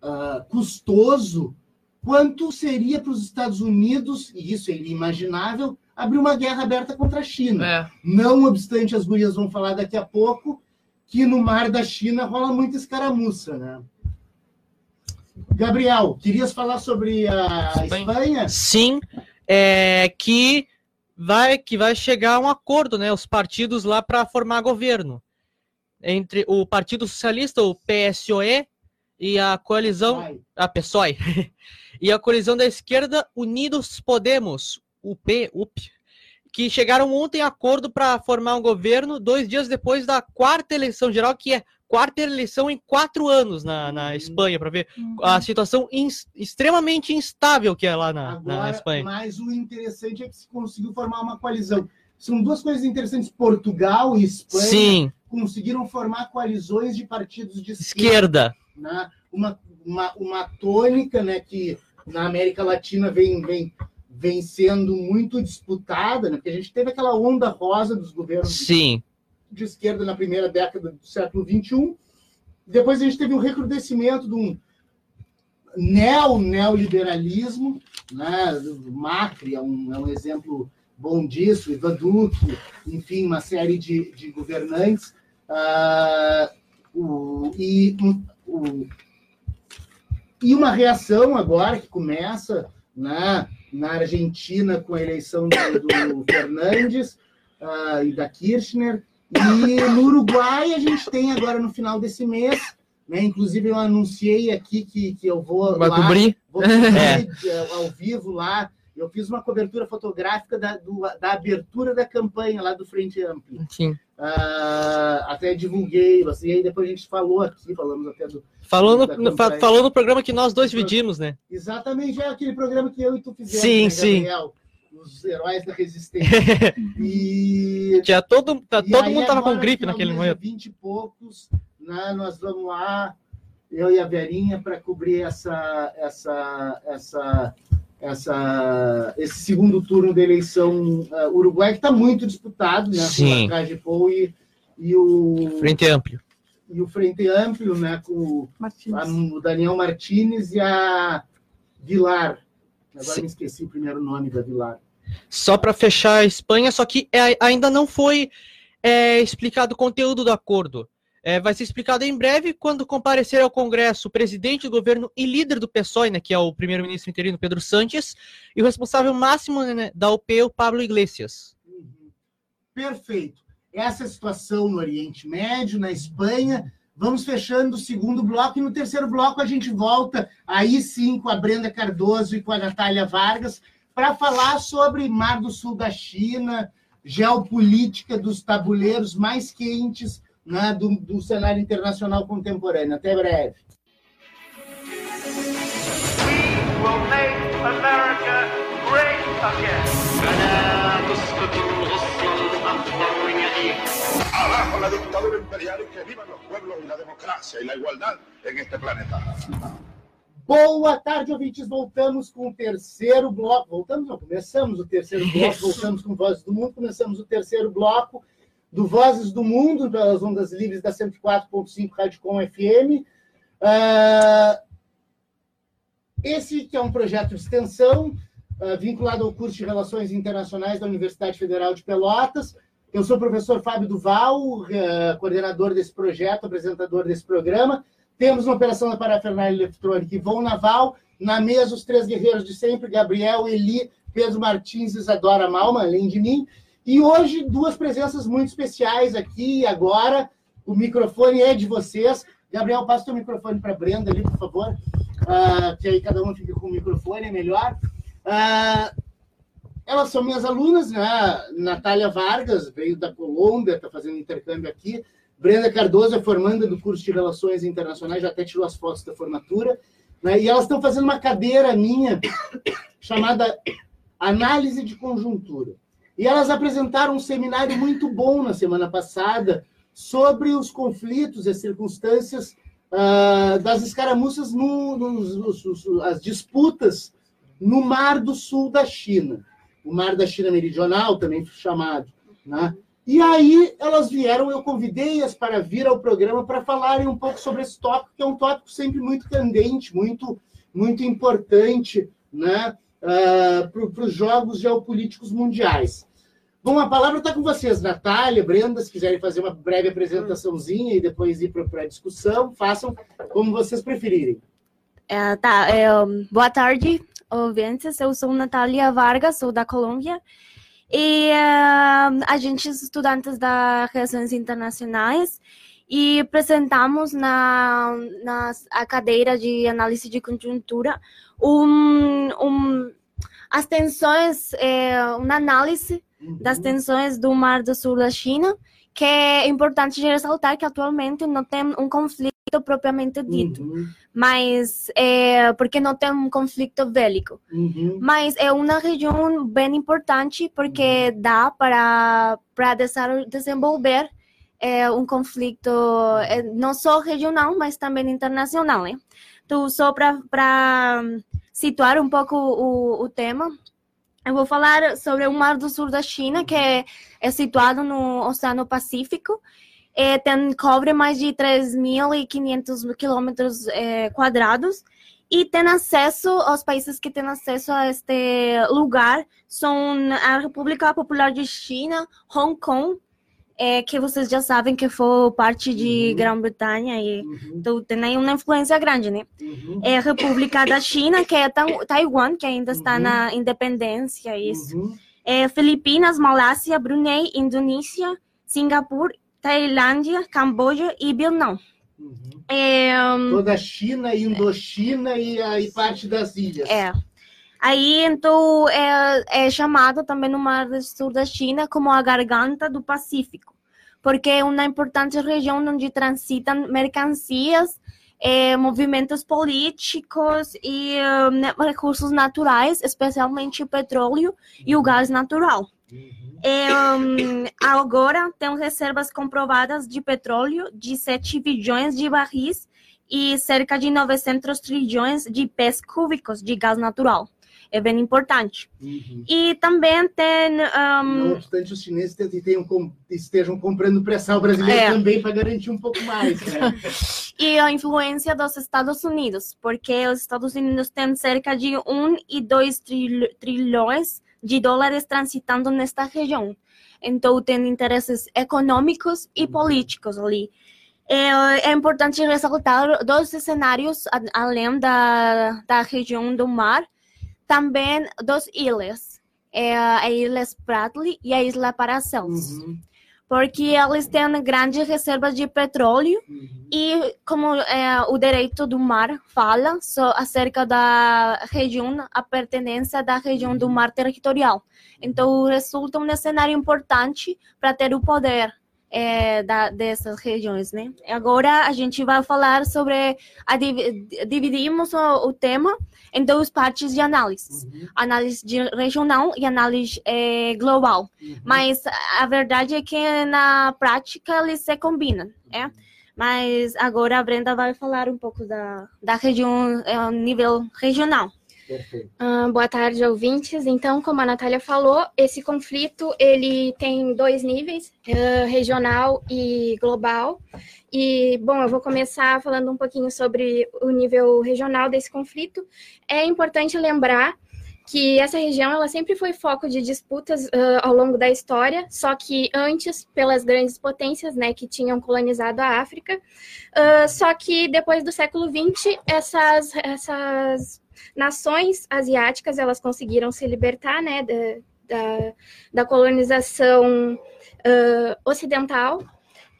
ah, custoso quanto seria para os Estados Unidos, e isso é inimaginável, abrir uma guerra aberta contra a China. É. Não obstante, as gurias vão falar daqui a pouco que no mar da China rola muita escaramuça, né? Gabriel, querias falar sobre a Espanha. Espanha? Sim, é que vai que vai chegar a um acordo, né? Os partidos lá para formar governo entre o Partido Socialista, o PSOE, e a coalizão Vai. a PSOE e a coalizão da esquerda Unidos Podemos, UP, UP, que chegaram ontem a acordo para formar um governo dois dias depois da quarta eleição geral, que é quarta eleição em quatro anos na, na Espanha, para ver a situação ins- extremamente instável que é lá na, na Agora, Espanha. mas o interessante é que se conseguiu formar uma coalizão. São duas coisas interessantes. Portugal e Espanha Sim, conseguiram formar coalizões de partidos de esquerda. esquerda. né? uma, uma, uma tônica né, que na América Latina vem, vem, vem sendo muito disputada, né? porque a gente teve aquela onda rosa dos governos de, Sim, de esquerda na primeira década do século XXI. Depois a gente teve um recrudescimento de um neo-neoliberalismo, né? O Macri é um, é um exemplo bom disso, Ivan Duque, enfim, uma série de, de governantes. Ah, o, e, o, e uma reação agora que começa né? Na Argentina com a eleição do, do Fernandes ah, e da Kirchner, e no Uruguai a gente tem agora no final desse mês, né? inclusive eu anunciei aqui que, que eu vou Vai lá, cobrir? vou cobrir, eh, ao vivo lá, eu fiz uma cobertura fotográfica da, do- da abertura da campanha lá do Frente Amplo. Sim. Ah, até divulguei, assim, e aí depois a gente falou aqui, falamos até do. Falou no, fa- falou no programa que nós dois dividimos, né? Exatamente, é aquele programa que eu e tu fizemos, Sim, né, sim. Gabriel? Os heróis da resistência. e Tinha todo, tá- todo aí mundo tava com gripe final naquele momento. dia 20 e poucos, né, nós vamos lá, eu e a Verinha, para cobrir essa, essa, essa, essa, esse segundo turno da eleição uh, Uruguai, que está muito disputado, né? Sim. Com a Cajepou e, e, o, Frente amplo. e o Frente Amplo, né? Com Martins. a- o Daniel Martinez e a Vilar. Agora Sim. me esqueci o primeiro nome da Vilar. Só para fechar a Espanha, só que é, ainda não foi é, explicado o conteúdo do acordo. É, vai ser explicado em breve quando comparecer ao Congresso o presidente do governo e líder do PSOE, né, que é o primeiro-ministro interino Pedro Sánchez, e o responsável máximo né, da UP, o Pablo Iglesias. Uhum. Perfeito. Essa é a situação no Oriente Médio, na Espanha. Vamos fechando o segundo bloco e no terceiro bloco a gente volta aí sim com a Brenda Cardoso e com a Natália Vargas para falar sobre Mar do Sul da China, geopolítica dos tabuleiros mais quentes né, do, do cenário internacional contemporâneo. Até breve. We will make America great again. Abajo la dictadura imperial y que vivan los pueblos y la democracia y la igualdad en este planeta. Boa tarde, ouvintes. Voltamos com o terceiro bloco. Voltamos, não, começamos o terceiro bloco. Isso. Voltamos com Vozes do Mundo. Começamos o terceiro bloco do Vozes do Mundo, pelas ondas livres da 104.5 Rádio Com FM. Ah, esse que é um projeto de extensão ah, vinculado ao curso de Relações Internacionais da Universidade Federal de Pelotas. Eu sou o professor Fábio Duval, eh, coordenador desse projeto, apresentador desse programa. Temos uma operação da parafernália eletrônica Ivon Naval. Na mesa, os três guerreiros de sempre, Gabriel, Eli, Pedro Martins e Isadora Malma, além de mim. E hoje, duas presenças muito especiais aqui e agora. O microfone é de vocês. Gabriel, passa o microfone para a Brenda ali, por favor. Ah, que aí cada um fica com o microfone, é melhor. Ah, elas são minhas alunas, né? Natália Vargas, veio da Colômbia, está fazendo intercâmbio aqui. Brenda Cardoso é formanda do curso de Relações Internacionais, já até tirou as fotos da formatura. Né? E elas estão fazendo uma cadeira minha chamada Análise de Conjuntura. E elas apresentaram um seminário muito bom na semana passada sobre os conflitos e as circunstâncias ah, das escaramuças, no, nos- nos- as disputas no Mar do Sul da China, o Mar da China Meridional, também chamado. Né? E aí elas vieram, eu convidei-as para vir ao programa para falarem um pouco sobre esse tópico, que é um tópico sempre muito candente, muito, muito importante né? para os jogos geopolíticos mundiais. Bom, a palavra está com vocês, Natália, Brenda, se quiserem fazer uma breve apresentaçãozinha e depois ir para a discussão, façam como vocês preferirem. É, tá, é, boa tarde, ouvintes. Eu sou Natália Vargas, sou da Colômbia. E é, a gente é estudantes da Relações Internacionais e apresentamos na, na cadeira de análise de conjuntura um, um, as tensões, é, uma análise das tensões do Mar do Sul da China, que é importante ressaltar que atualmente não tem um conflito propriamente dito Uhum, mas é, porque não tem um conflito bélico. uhum. Mas é uma região bem importante porque dá para para desenvolver é, um conflito é, não só regional, mas também internacional, né? Então, só para situar um pouco o, o tema, eu vou falar sobre o Mar do Sul da China, que é, é situado no Oceano Pacífico. É, tem, cobre mais de 3.500 quilômetros é, quadrados e tem acesso aos países que têm acesso a este lugar são a República Popular de China, Hong Kong, é, que vocês já sabem que foi parte de Uhum. Grã-Bretanha e Uhum, então, tem aí uma influência grande, né? uhum, É a República da China, que é Tai- Taiwan, que ainda está Uhum. na independência, isso. uhum. É Filipinas, Malásia, Brunei, Indonésia, Singapura, Tailândia, Camboja e Vietnã. uhum. É, hum, Toda a China, Indochina e aí parte das ilhas. é. Aí, então, é, é chamado também no Mar do Sul da China como a Garganta do Pacífico, porque é uma importante região onde transitam mercancias, eh, movimentos políticos e né, recursos naturais, especialmente o petróleo e o gás natural. É, hum, agora tem reservas comprovadas de petróleo de 7 bilhões de barris e cerca de 900 trilhões de pés cúbicos de gás natural. É bem importante. Uhum. E também tem. Não hum, obstante, os chineses com- estejam comprando pré-sal brasileiro É. também para garantir um pouco mais. Né? e a influência dos Estados Unidos, porque os Estados Unidos têm cerca de 1 e 2 tril- trilhões de dólares transitando nesta região. Então, tem interesses econômicos e políticos ali. É, é importante ressaltar dois cenários além da, da região do mar, também duas ilhas, é a Ilha Spratly e a Ilha Paracelsus, Uhum, porque eles têm grandes reservas de petróleo uhum. e como é, o direito do mar fala só acerca da região, a pertenência da região do mar territorial. Então, resulta um cenário importante para ter o poder é, da, dessas regiões, né? Agora a gente vai falar sobre a divi- dividimos o, o tema em duas partes de análise, Uhum, análise regional e análise eh, global. uhum. Mas a verdade é que na prática eles se combinam, é? Mas agora a Brenda vai falar um pouco da, da região, é, nível regional. Ah, boa tarde, ouvintes. Então, como a Natália falou, esse conflito ele tem dois níveis, ah, regional e global. E, bom, eu vou começar falando um pouquinho sobre o nível regional desse conflito. É importante lembrar que essa região ela sempre foi foco de disputas ah, ao longo da história, só que antes pelas grandes potências, né, que tinham colonizado a África. Ah, só que depois do século XX, essas, essas nações asiáticas elas conseguiram se libertar né, da, da, da colonização ah, ocidental.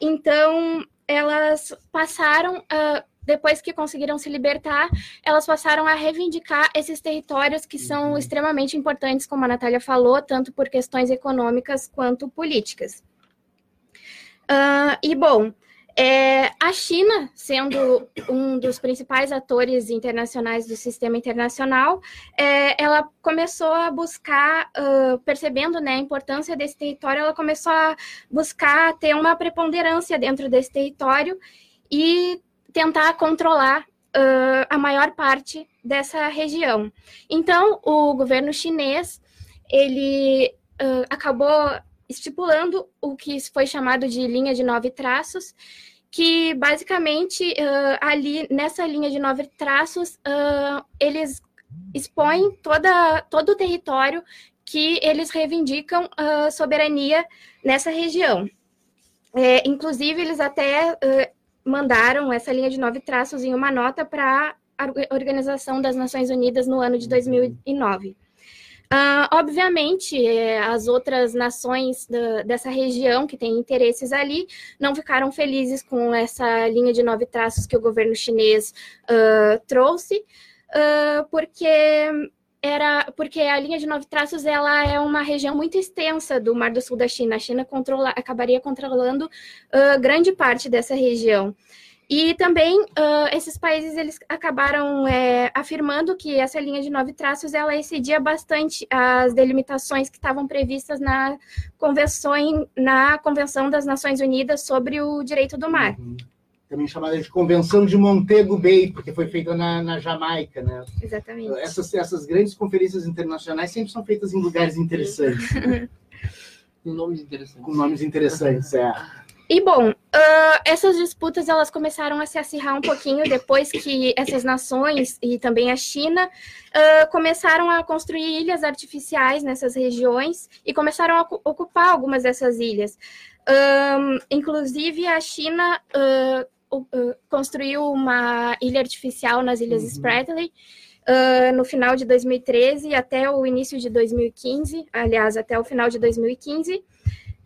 Então, elas passaram, ah, depois que conseguiram se libertar, elas passaram a reivindicar esses territórios que são Uhum. extremamente importantes, como a Natália falou, tanto por questões econômicas quanto políticas. Ah, e, bom, é, a China, sendo um dos principais atores internacionais do sistema internacional, é, ela começou a buscar, ah, percebendo né, a importância desse território, ela começou a buscar ter uma preponderância dentro desse território e tentar controlar ah, a maior parte dessa região. Então, o governo chinês ele ah, acabou estipulando o que foi chamado de linha de nove traços, que basicamente ah, ali nessa linha de nove traços ah, eles expõem toda, todo o território que eles reivindicam ah, soberania nessa região. É, inclusive, eles até mandaram essa linha de nove traços em uma nota para a Organização das Nações Unidas no ano de 2009. Ah, obviamente, eh, as outras nações da- dessa região que têm interesses ali não ficaram felizes com essa linha de nove traços que o governo chinês ah, trouxe, ah, porque era porque a linha de nove traços ela é uma região muito extensa do Mar do Sul da China. A China controla, acabaria controlando ah, grande parte dessa região. E também ah, esses países eles acabaram é, afirmando que essa linha de nove traços ela excedia bastante as delimitações que estavam previstas na convenção, na Convenção das Nações Unidas sobre o Direito do Mar. Uhum. Também chamada de Convenção de Montego Bay, porque foi feita na, na Jamaica, né? Exatamente. Essas, essas grandes conferências internacionais sempre são feitas em lugares interessantes? Com nomes interessantes. com nomes interessantes. É. E bom, ah, essas disputas elas começaram a se acirrar um pouquinho depois que essas nações e também a China ah, começaram a construir ilhas artificiais nessas regiões e começaram a ocu- ocupar algumas dessas ilhas. Ahn, inclusive a China ah, construiu uma ilha artificial nas Ilhas Spratly ah, no final de 2013 até o início de 2015, aliás, até o final de 2015.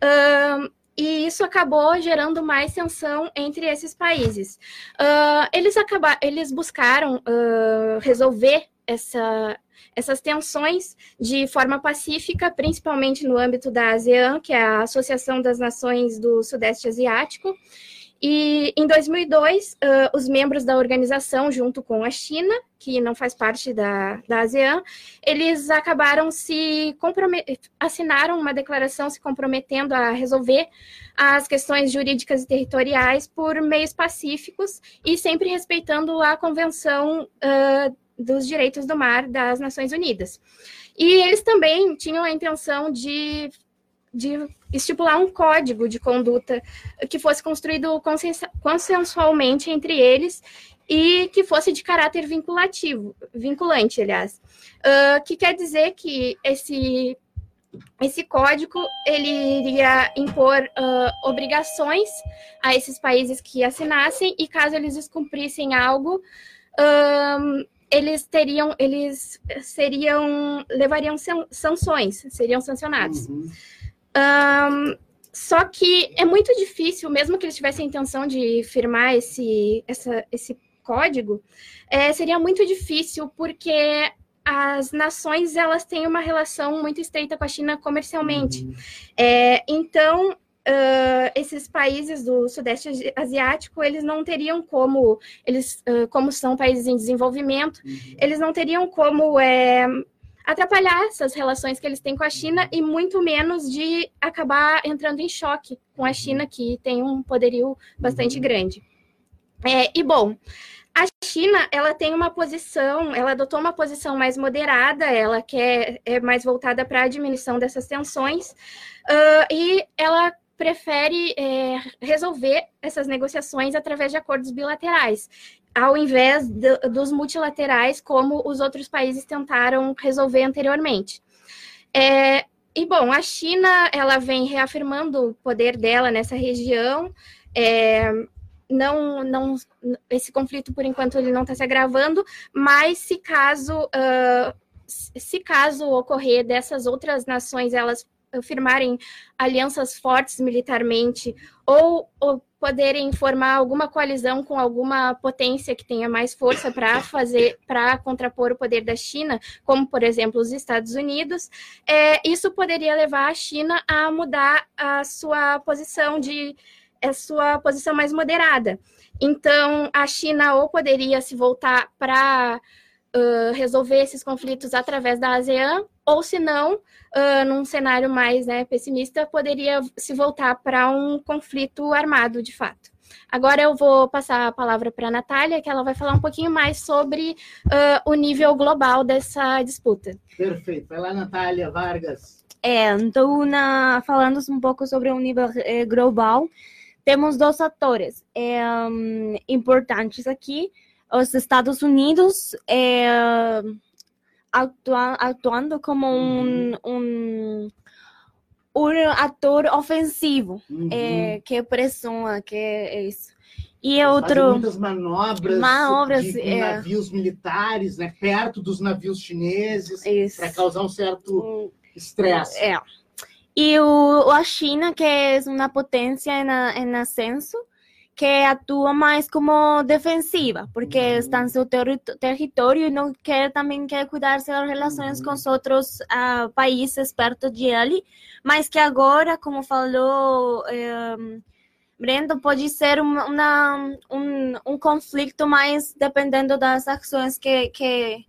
Ahn, e isso acabou gerando mais tensão entre esses países. Ah, eles, acaba eles buscaram ah, resolver essa, essas tensões de forma pacífica, principalmente no âmbito da ASEAN, que é a Associação das Nações do Sudeste Asiático. E em 2002, ah, os membros da organização, junto com a China, que não faz parte da, da ASEAN, eles acabaram se assinaram uma declaração se comprometendo a resolver as questões jurídicas e territoriais por meios pacíficos e sempre respeitando a Convenção ah, dos Direitos do Mar das Nações Unidas. E eles também tinham a intenção de, de estipular um código de conduta que fosse construído consensualmente entre eles e que fosse de caráter vinculativo, vinculante, aliás. Ah, que quer dizer que esse esse código ele iria impor ah, obrigações a esses países que assinassem e caso eles descumprissem algo, ahn, eles teriam, eles seriam, levariam san- sanções, seriam sancionados. Uhum. Ahn, só que é muito difícil, mesmo que eles tivessem a intenção de firmar esse, essa, esse código, é, seria muito difícil porque as nações elas têm uma relação muito estreita com a China comercialmente. Uhum. É, então, ah, esses países do Sudeste Asi- Asiático, eles não teriam como, eles, ah, como são países em desenvolvimento, Uhum. eles não teriam como é, atrapalhar essas relações que eles têm com a China e muito menos de acabar entrando em choque com a China, que tem um poderio bastante Uhum. grande. É, e bom, a China, ela tem uma posição, ela adotou uma posição mais moderada, ela quer é mais voltada para a diminuição dessas tensões, ah, e ela prefere é, resolver essas negociações através de acordos bilaterais, ao invés do- dos multilaterais, como os outros países tentaram resolver anteriormente. É, e bom, a China ela vem reafirmando o poder dela nessa região. é, não, não, esse conflito por enquanto ele não está se agravando, mas se caso ah, se caso ocorrer dessas outras nações elas firmarem alianças fortes militarmente ou, ou poderem formar alguma coalizão com alguma potência que tenha mais força para fazer para contrapor o poder da China, como por exemplo os Estados Unidos, é, isso poderia levar a China a mudar a sua posição de a sua posição mais moderada. Então, a China ou poderia se voltar para uh, resolver esses conflitos através da ASEAN, ou se não, uh, num cenário mais né, pessimista, poderia se voltar para um conflito armado, de fato. Agora eu vou passar a palavra para a Natália, que ela vai falar um pouquinho mais sobre uh, o nível global dessa disputa. Perfeito. Vai lá, Natália Vargas. É, então, na, falando um pouco sobre o nível eh, global, temos dois atores hum, importantes aqui. Os Estados Unidos é, atua- atuando como um, um, um ator ofensivo, Uhum. é, que pressiona, que é isso. E Eles outro... muitas manobras, Manobras, de, é. navios militares, né, perto dos navios chineses, para causar um certo Um- estresse. É. E o, a China, que é uma potência em, a- em ascenso, que atua mais como defensiva, porque está em seu terri- território e não quer também quer cuidar das relações com os outros ah, países perto de ele, mas que agora, como falou eh, Brendo, pode ser uma, uma- um, um conflito mais dependendo das ações que, que,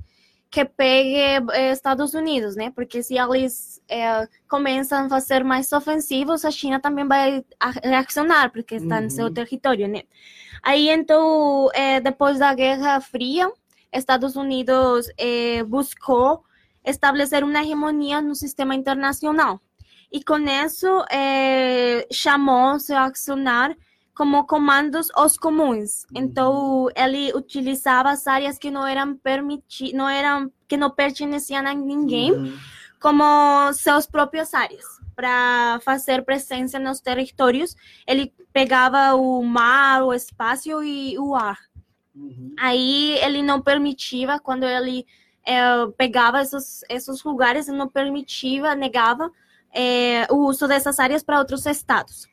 que pegue eh, Estados Unidos, né? Porque se eles eh, começam a ser mais ofensivos, a China também vai reaccionar, porque está no seu Uhum. território, né? Aí, então, eh, depois da Guerra Fria, Estados Unidos buscou estabelecer uma hegemonia no sistema internacional. E com isso, chamou-se a acionar como comandos os comuns. Então ele utilizava as áreas que não eram permiti não eram que não pertenciam a ninguém Uhum. como seus próprias áreas para fazer presença nos territórios. Ele pegava o mar, o espaço e o ar. Uhum. Aí ele não permitia, quando ele eh, pegava esses, esses lugares, ele não permitia, negava eh, o uso dessas áreas para outros estados.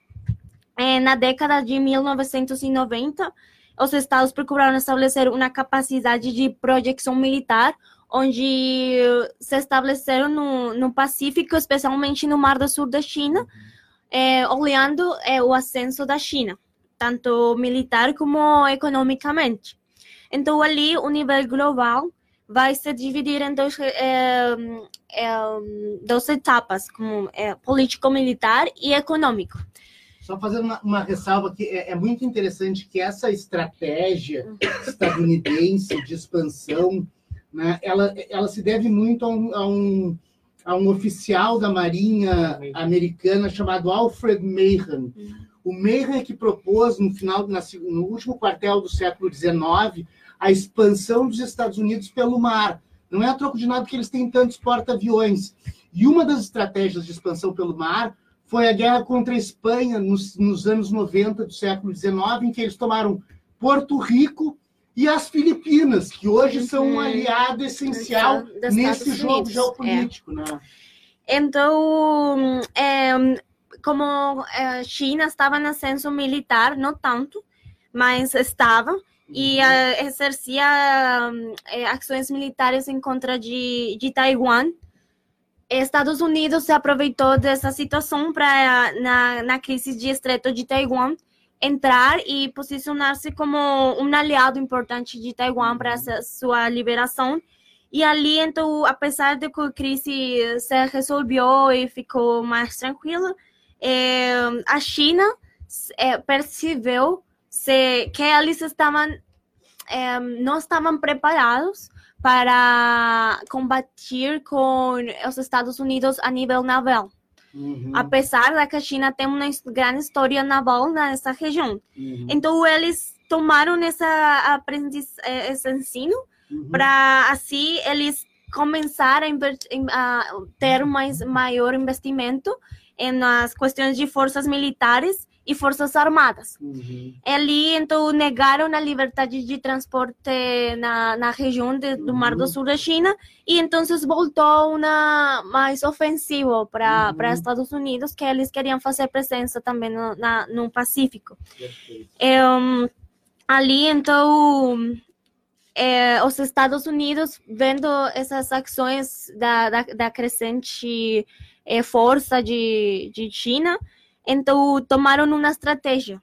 Eh, na década de 1990, os estados procuraram estabelecer uma capacidade de projeção militar, onde se estabeleceram no, no Pacífico, especialmente no Mar do Sul da China, eh, olhando eh, o ascenso da China, tanto militar como economicamente. Então, ali, o nível global vai se dividir em dois, eh, eh, duas etapas, como eh, político-militar e econômico. Só fazendo uma, uma ressalva que é, é muito interessante que essa estratégia estadunidense de expansão, né, ela, ela se deve muito a um, a um, a um oficial da Marinha americana chamado Alfred Mahan. O Mahan é que propôs no final, na no último quartel do século XIX, a expansão dos Estados Unidos pelo mar. Não é a troco de nada que eles têm tantos porta-aviões. E uma das estratégias de expansão pelo mar foi a guerra contra a Espanha nos, nos anos 90 do século XIX, em que eles tomaram Porto Rico e as Filipinas, que hoje são um Uhum. aliado essencial Dos nesse Estados jogo Unidos, é. geopolítico. Né? Então, é, como a China estava no ascenso militar, não tanto, mas estava, e eh, exercia hum, eh, ações militares em contra de, de Taiwan. Estados Unidos se aproveitou dessa situação para, na, na crise de Estreito de Taiwan, entrar e posicionar-se como um aliado importante de Taiwan para sua liberação. E ali, então, apesar de que a crise se resolveu e ficou mais tranquila, eh, a China eh, percebeu se, que eles estavam eh, não estavam preparados para combater com os Estados Unidos a nível naval. Uhum, Apesar de que a China tem uma grande história naval nessa região. uhum, Então, eles tomaram essa aprendiz, eh, esse ensino uhum. para assim eles começar a, ter mais maior investimento nas questões de forças militares e forças armadas. Uhum. Ali, então, negaram a liberdade de transporte na, na região de- do Mar do. Sul da China e então voltou uma mais ofensivo para Uhum. Estados Unidos, que eles queriam fazer presença também no, na, no Pacífico. É, um, ali, então, é, os Estados Unidos, vendo essas ações da, da, da crescente é, força de, de China, então tomaram uma estratégia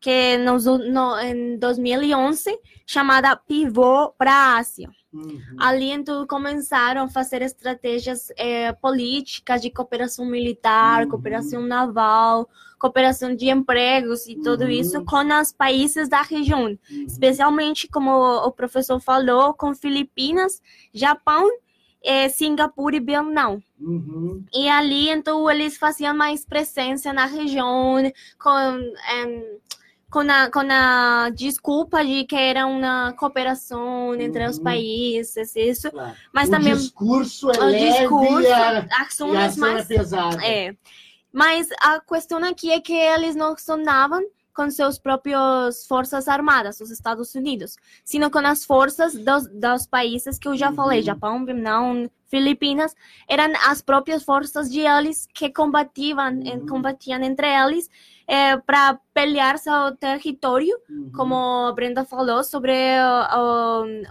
que nos, no, em 2011 chamada pivô para a Ásia. Uhum. Ali, então, começaram a fazer estratégias eh, políticas de cooperação militar, Uhum. cooperação naval, cooperação de empregos e tudo Uhum. isso com os países da região, especialmente, como o professor falou, com Filipinas, Japão, eh, Singapura e Vietnã. Uhum. E ali, então, eles faziam mais presença na região, com, com, a, com a desculpa de que era uma cooperação entre os Uhum. países, isso. Claro. Mas o também discurso é o discurso, ações é mais. pesada. É. Mas a questão aqui é que eles não sonavam com seus próprios forças armadas, os Estados Unidos, sino com as forças dos, dos países que eu já falei, Uhum. Japão, Vietnã, Filipinas, eram as próprias forças de eles que combatiam, eh, Uhum. combatiam entre eles para pelear seu território, Uhum. como a Brenda falou sobre o,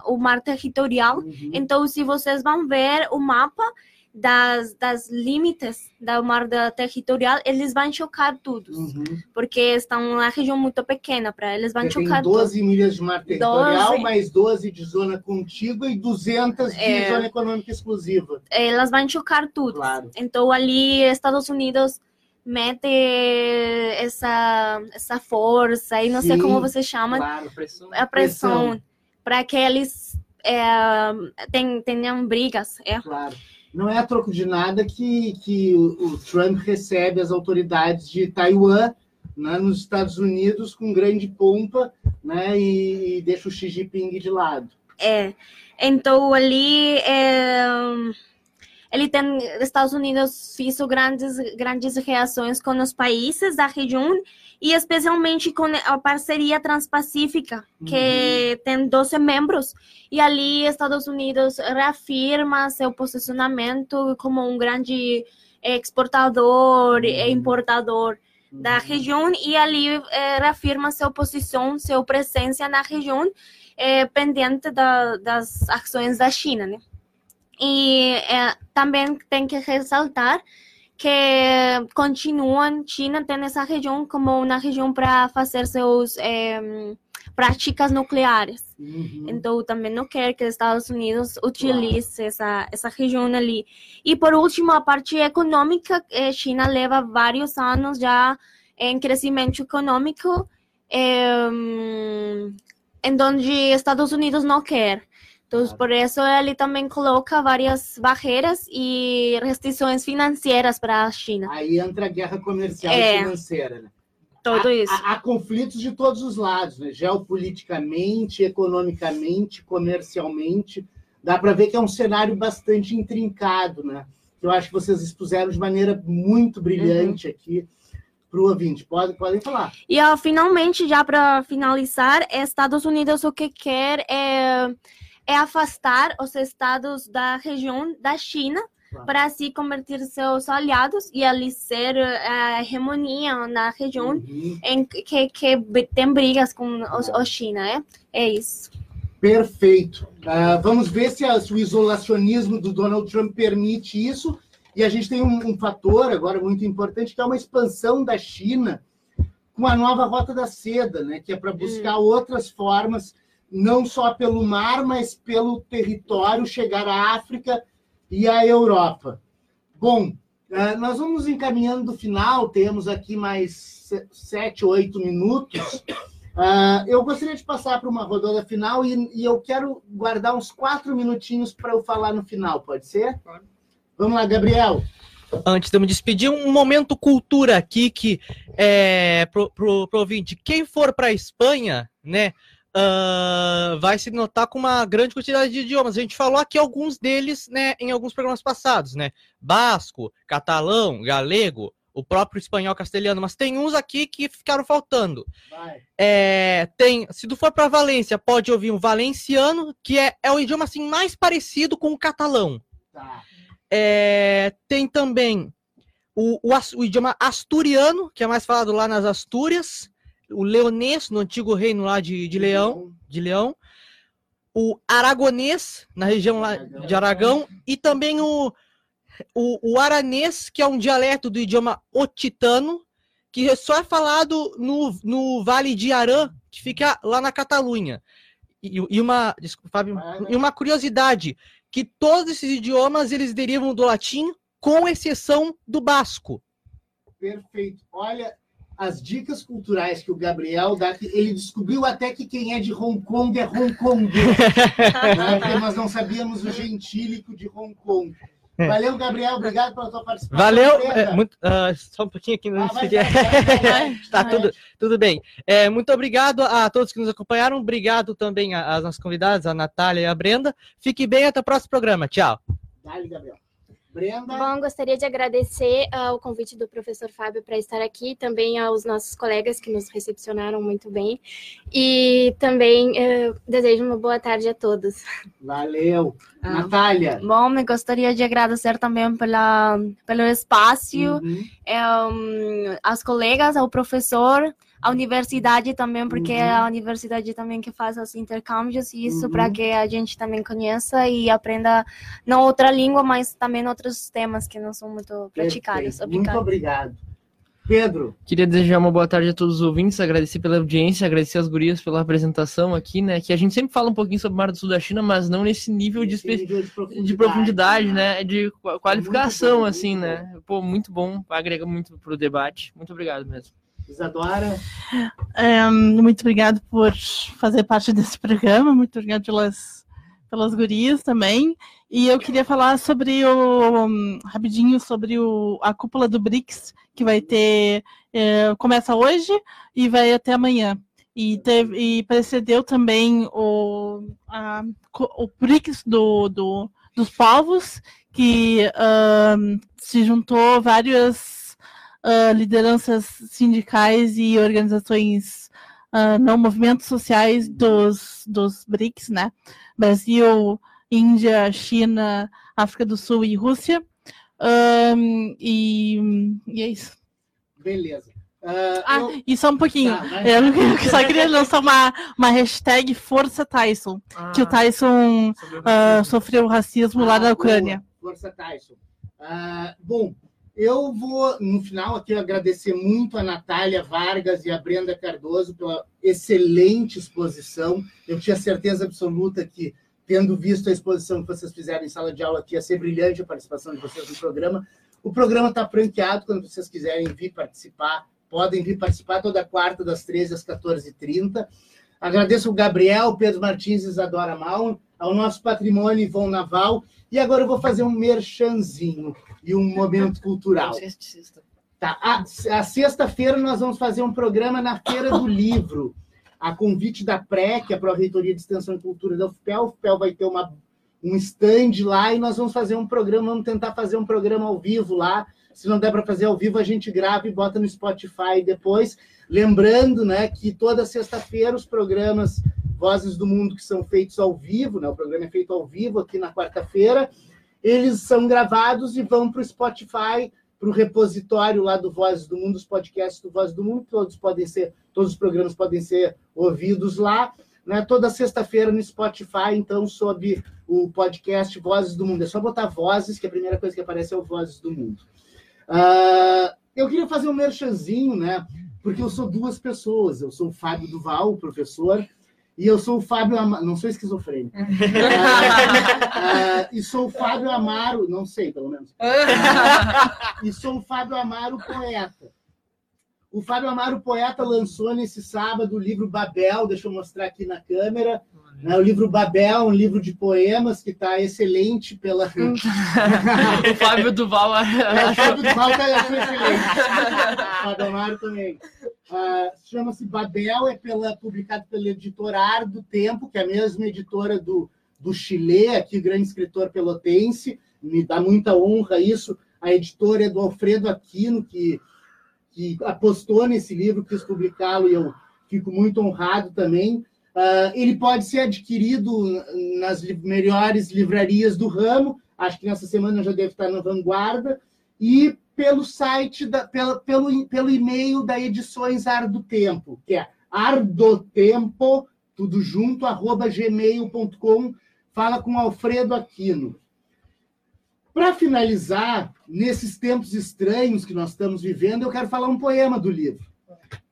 o, o mar territorial. Uhum. Então, se vocês vão ver o mapa das, das limites da territorial, eles vão chocar todos, Uhum. porque estão numa região muito pequena para eles, vão tem chocar 12 milhas de mar territorial, 12. mais 12 de zona contígua e 200 de É. zona econômica exclusiva. elas vão chocar tudo. Claro. Então, ali, Estados Unidos mete essa, essa força, e não sei Sim, como você chama, Claro. Pressão. a pressão, para que eles é, ten- tenham brigas. É. Claro. Não é a troco de nada que, que o, Trump recebe as autoridades de Taiwan né, nos Estados Unidos com grande pompa, né, e, e deixa o Xi Jinping de lado. É, então ali é, ele tem Estados Unidos fez grandes grandes reações com os países da região e especialmente com a parceria transpacífica que tem 12 membros. E ali Estados Unidos reafirma seu posicionamento como um grande exportador e importador da região. E ali eh, reafirma sua posição, sua presença na região eh, pendente da, das ações da China, né? E eh, também tem que ressaltar que continuam, China tem essa região como uma região para fazer seus eh, práticas nucleares. Uhum. Então, também não quer que os Estados Unidos utilize essa, essa região ali. E, por último, a parte econômica, eh, China leva vários anos já em crescimento econômico, eh, em onde Estados Unidos não quer. Então, por isso, ele também coloca várias barreiras e restrições financeiras para a China. Aí entra a guerra comercial É. e financeira, né? Tudo há, isso. Há, há conflitos de todos os lados, né? geopoliticamente, economicamente, comercialmente. Dá para ver que é um cenário bastante intrincado, né? Que eu acho que vocês expuseram de maneira muito brilhante aqui para o ouvinte. Pode, podem falar. E ah, finalmente, já para finalizar, Estados Unidos o que quer é, é afastar os estados da região da China Claro. para se converter seus aliados e ali ser eh, a hegemonia na região Uhum. em que, que tem brigas com o China, né? É isso. Perfeito. Ah, vamos ver se, a- se o isolacionismo do Donald Trump permite isso. E a gente tem um, um fator agora muito importante, que é uma expansão da China com a nova Rota da Seda, né? que é para buscar outras formas, não só pelo mar, mas pelo território, chegar à África e à Europa. Bom, ah, nós vamos encaminhando do final, temos aqui mais se- sete, oito minutos. Ah, eu gostaria de passar para uma rodada final e, e eu quero guardar uns quatro minutinhos para eu falar no final, pode ser? Vamos lá, Gabriel. Antes de eu me despedir, um momento cultura aqui que é pro, pro, pro ouvinte. Quem for para a Espanha, né, ah, vai se notar com uma grande quantidade de idiomas. A gente falou aqui alguns deles, né, em alguns programas passados, né? Basco, catalão, galego, o próprio espanhol castelhano, mas tem uns aqui que ficaram faltando. É, tem, se tu for para Valência, pode ouvir um valenciano, que é, é o idioma assim mais parecido com o catalão. Tá. É, tem também o, o o idioma asturiano, que é mais falado lá nas Astúrias, o leonês, no antigo reino lá de, de Leão, de Leão, o aragonês, na região lá de Aragão, e também o, o, o aranês, que é um dialeto do idioma otitano, que só é falado no, no Vale de Arã, que fica lá na Catalunha. E, e uma, desculpa, Fábio, e uma curiosidade, que todos esses idiomas eles derivam do latim, com exceção do basco. Perfeito. Olha, as dicas culturais que o Gabriel dá, que ele descobriu até que quem é de Hong Kong é Hong Kong. né? Porque nós não sabíamos o gentílico de Hong Kong. Valeu, Gabriel. Obrigado pela tua participação. Valeu, é, muito, ah, só um pouquinho aqui, Ah, não vai, vai, vai. Tá tudo, tudo bem. É, muito obrigado a todos que nos acompanharam. Obrigado também às nossas convidadas, a Natália e a Brenda. Fique bem até o próximo programa. Tchau. Dale, Gabriel. Brenda. Bom, gostaria de agradecer ah, o convite do professor Fábio para estar aqui, também aos nossos colegas que nos recepcionaram muito bem. E também eh, desejo uma boa tarde a todos. Valeu. Ah. Natália. Bom, me gostaria de agradecer também pela, pelo espaço, Uhum. um, aos colegas, ao professor, à universidade também, porque Uhum. é a universidade também que faz os intercâmbios, e isso Uhum. para que a gente também conheça e aprenda não outra língua, mas também outros temas que não são muito praticados. Muito obrigado. Pedro. Queria desejar uma boa tarde a todos os ouvintes, agradecer pela audiência, agradecer às gurias pela apresentação aqui, né? Que a gente sempre fala um pouquinho sobre o Mar do Sul da China, mas não nesse nível de, espe- nível de profundidade, de profundidade, né? De qua- qualificação, bom, assim, muito né? Pô, muito bom, agrega muito pro debate. Muito obrigado mesmo. Isadora. Muito obrigado por fazer parte desse programa, muito obrigado pelas, pelas gurias também. E eu queria falar sobre o rapidinho sobre o, a cúpula do BRICS, que vai ter. É, começa hoje e vai até amanhã. E, teve, e precedeu também o, a, o BRICS do, do, dos povos, que um, se juntou várias uh, lideranças sindicais e organizações, uh, não movimentos sociais dos, dos BRICS, né? Brasil, Índia, China, África do Sul e Rússia. Um, e, e é isso. Beleza. Uh, ah, eu... e só um pouquinho. Tá, eu, eu só queria lançar uma, uma hashtag Força Tyson. Ah, que o Tyson uh, sofreu racismo lá Ah, na Ucrânia. boa. Força Tyson. Ah, bom, eu vou, no final aqui, agradecer muito a Natália Vargas e a Brenda Cardoso pela excelente exposição. Eu tinha certeza absoluta que, tendo visto a exposição que vocês fizeram em sala de aula aqui, ia ser brilhante a participação de vocês no programa. O programa está franqueado, quando vocês quiserem vir participar, podem vir participar toda quarta, das 13 às 14h30. Agradeço o Gabriel, Pedro Martins e Isadora Mal, ao nosso patrimônio Ivon Naval. E agora eu vou fazer um merchanzinho e um momento cultural. Tá. A, a sexta-feira nós vamos fazer um programa na Feira do Livro, a convite da PRE, que é a Pró-Reitoria de Extensão e Cultura da UFPEL. O UFPEL vai ter uma, um stand lá e nós vamos fazer um programa, vamos tentar fazer um programa ao vivo lá. Se não der para fazer ao vivo, a gente grava e bota no Spotify depois. Lembrando né, que toda sexta-feira os programas Vozes do Mundo que são feitos ao vivo, né, o programa é feito ao vivo aqui na quarta-feira, eles são gravados e vão para o Spotify, para o repositório lá do Vozes do Mundo, os podcasts do Vozes do Mundo, todos podem ser, todos os programas podem ser ouvidos lá, né? Toda sexta-feira no Spotify, então, sob o podcast Vozes do Mundo. É só botar Vozes, que a primeira coisa que aparece é o Vozes do Mundo. Ah, eu queria fazer um merchanzinho, né? Porque eu sou duas pessoas. Eu sou o Fábio Duval, o professor, e eu sou o Fábio Amaro, não sou esquizofrênico. Ah, ah, e sou o Fábio Amaro, não sei, pelo menos. Ah, e sou o Fábio Amaro, poeta. O Fábio Amaro, poeta, lançou nesse sábado o livro Babel, deixa eu mostrar aqui na câmera. Né, o livro Babel, um livro de poemas que está excelente pela. o Fábio Duval. É, o Fábio Duval tá achou excelente. O também. Ah, Chama-se Babel, é pela, publicado pela editora Ar do Tempo, que é a mesma editora do, do Chile, aqui, grande escritor pelotense. Me dá muita honra isso. A editora é do Alfredo Aquino, que, que apostou nesse livro, quis publicá-lo, e eu fico muito honrado também. Uh, ele pode ser adquirido nas melhores livrarias do ramo, acho que nessa semana já deve estar na Vanguarda, e pelo site, da, pela, pelo, pelo e-mail da Edições Ar do Tempo, que é ardotempo, tudo junto, arroba gmail.com, fala com Alfredo Aquino. Para finalizar, nesses tempos estranhos que nós estamos vivendo, eu quero falar um poema do livro.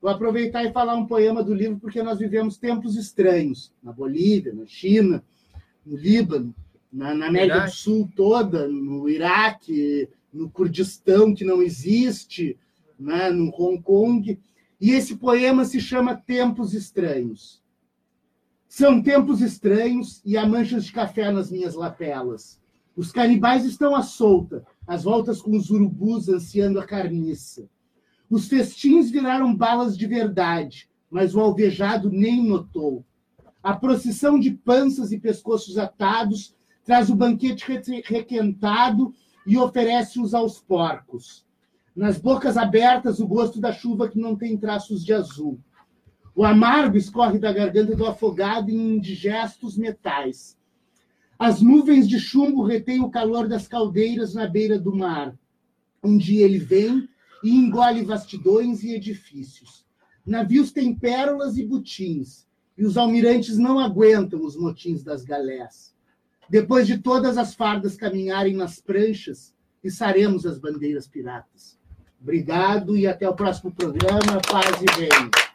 Vou aproveitar e falar um poema do livro, porque nós vivemos tempos estranhos na Bolívia, na China, no Líbano, na, na América do Sul toda, no Iraque, no Kurdistão, que não existe, né, no Hong Kong. E esse poema se chama Tempos Estranhos. São tempos estranhos e há manchas de café nas minhas lapelas. Os canibais estão à solta, às voltas com os urubus ansiando a carniça. Os festins viraram balas de verdade, mas o alvejado nem notou. A procissão de panças e pescoços atados traz o banquete requentado e oferece-os aos porcos. Nas bocas abertas, o gosto da chuva que não tem traços de azul. O amargo escorre da garganta do afogado em indigestos metais. As nuvens de chumbo retêm o calor das caldeiras na beira do mar. Um dia ele vem e engole vastidões e edifícios. Navios têm pérolas e botins, e os almirantes não aguentam os motins das galés. Depois de todas as fardas caminharem nas pranchas, içaremos as bandeiras piratas. Obrigado e até o próximo programa. Paz e bem.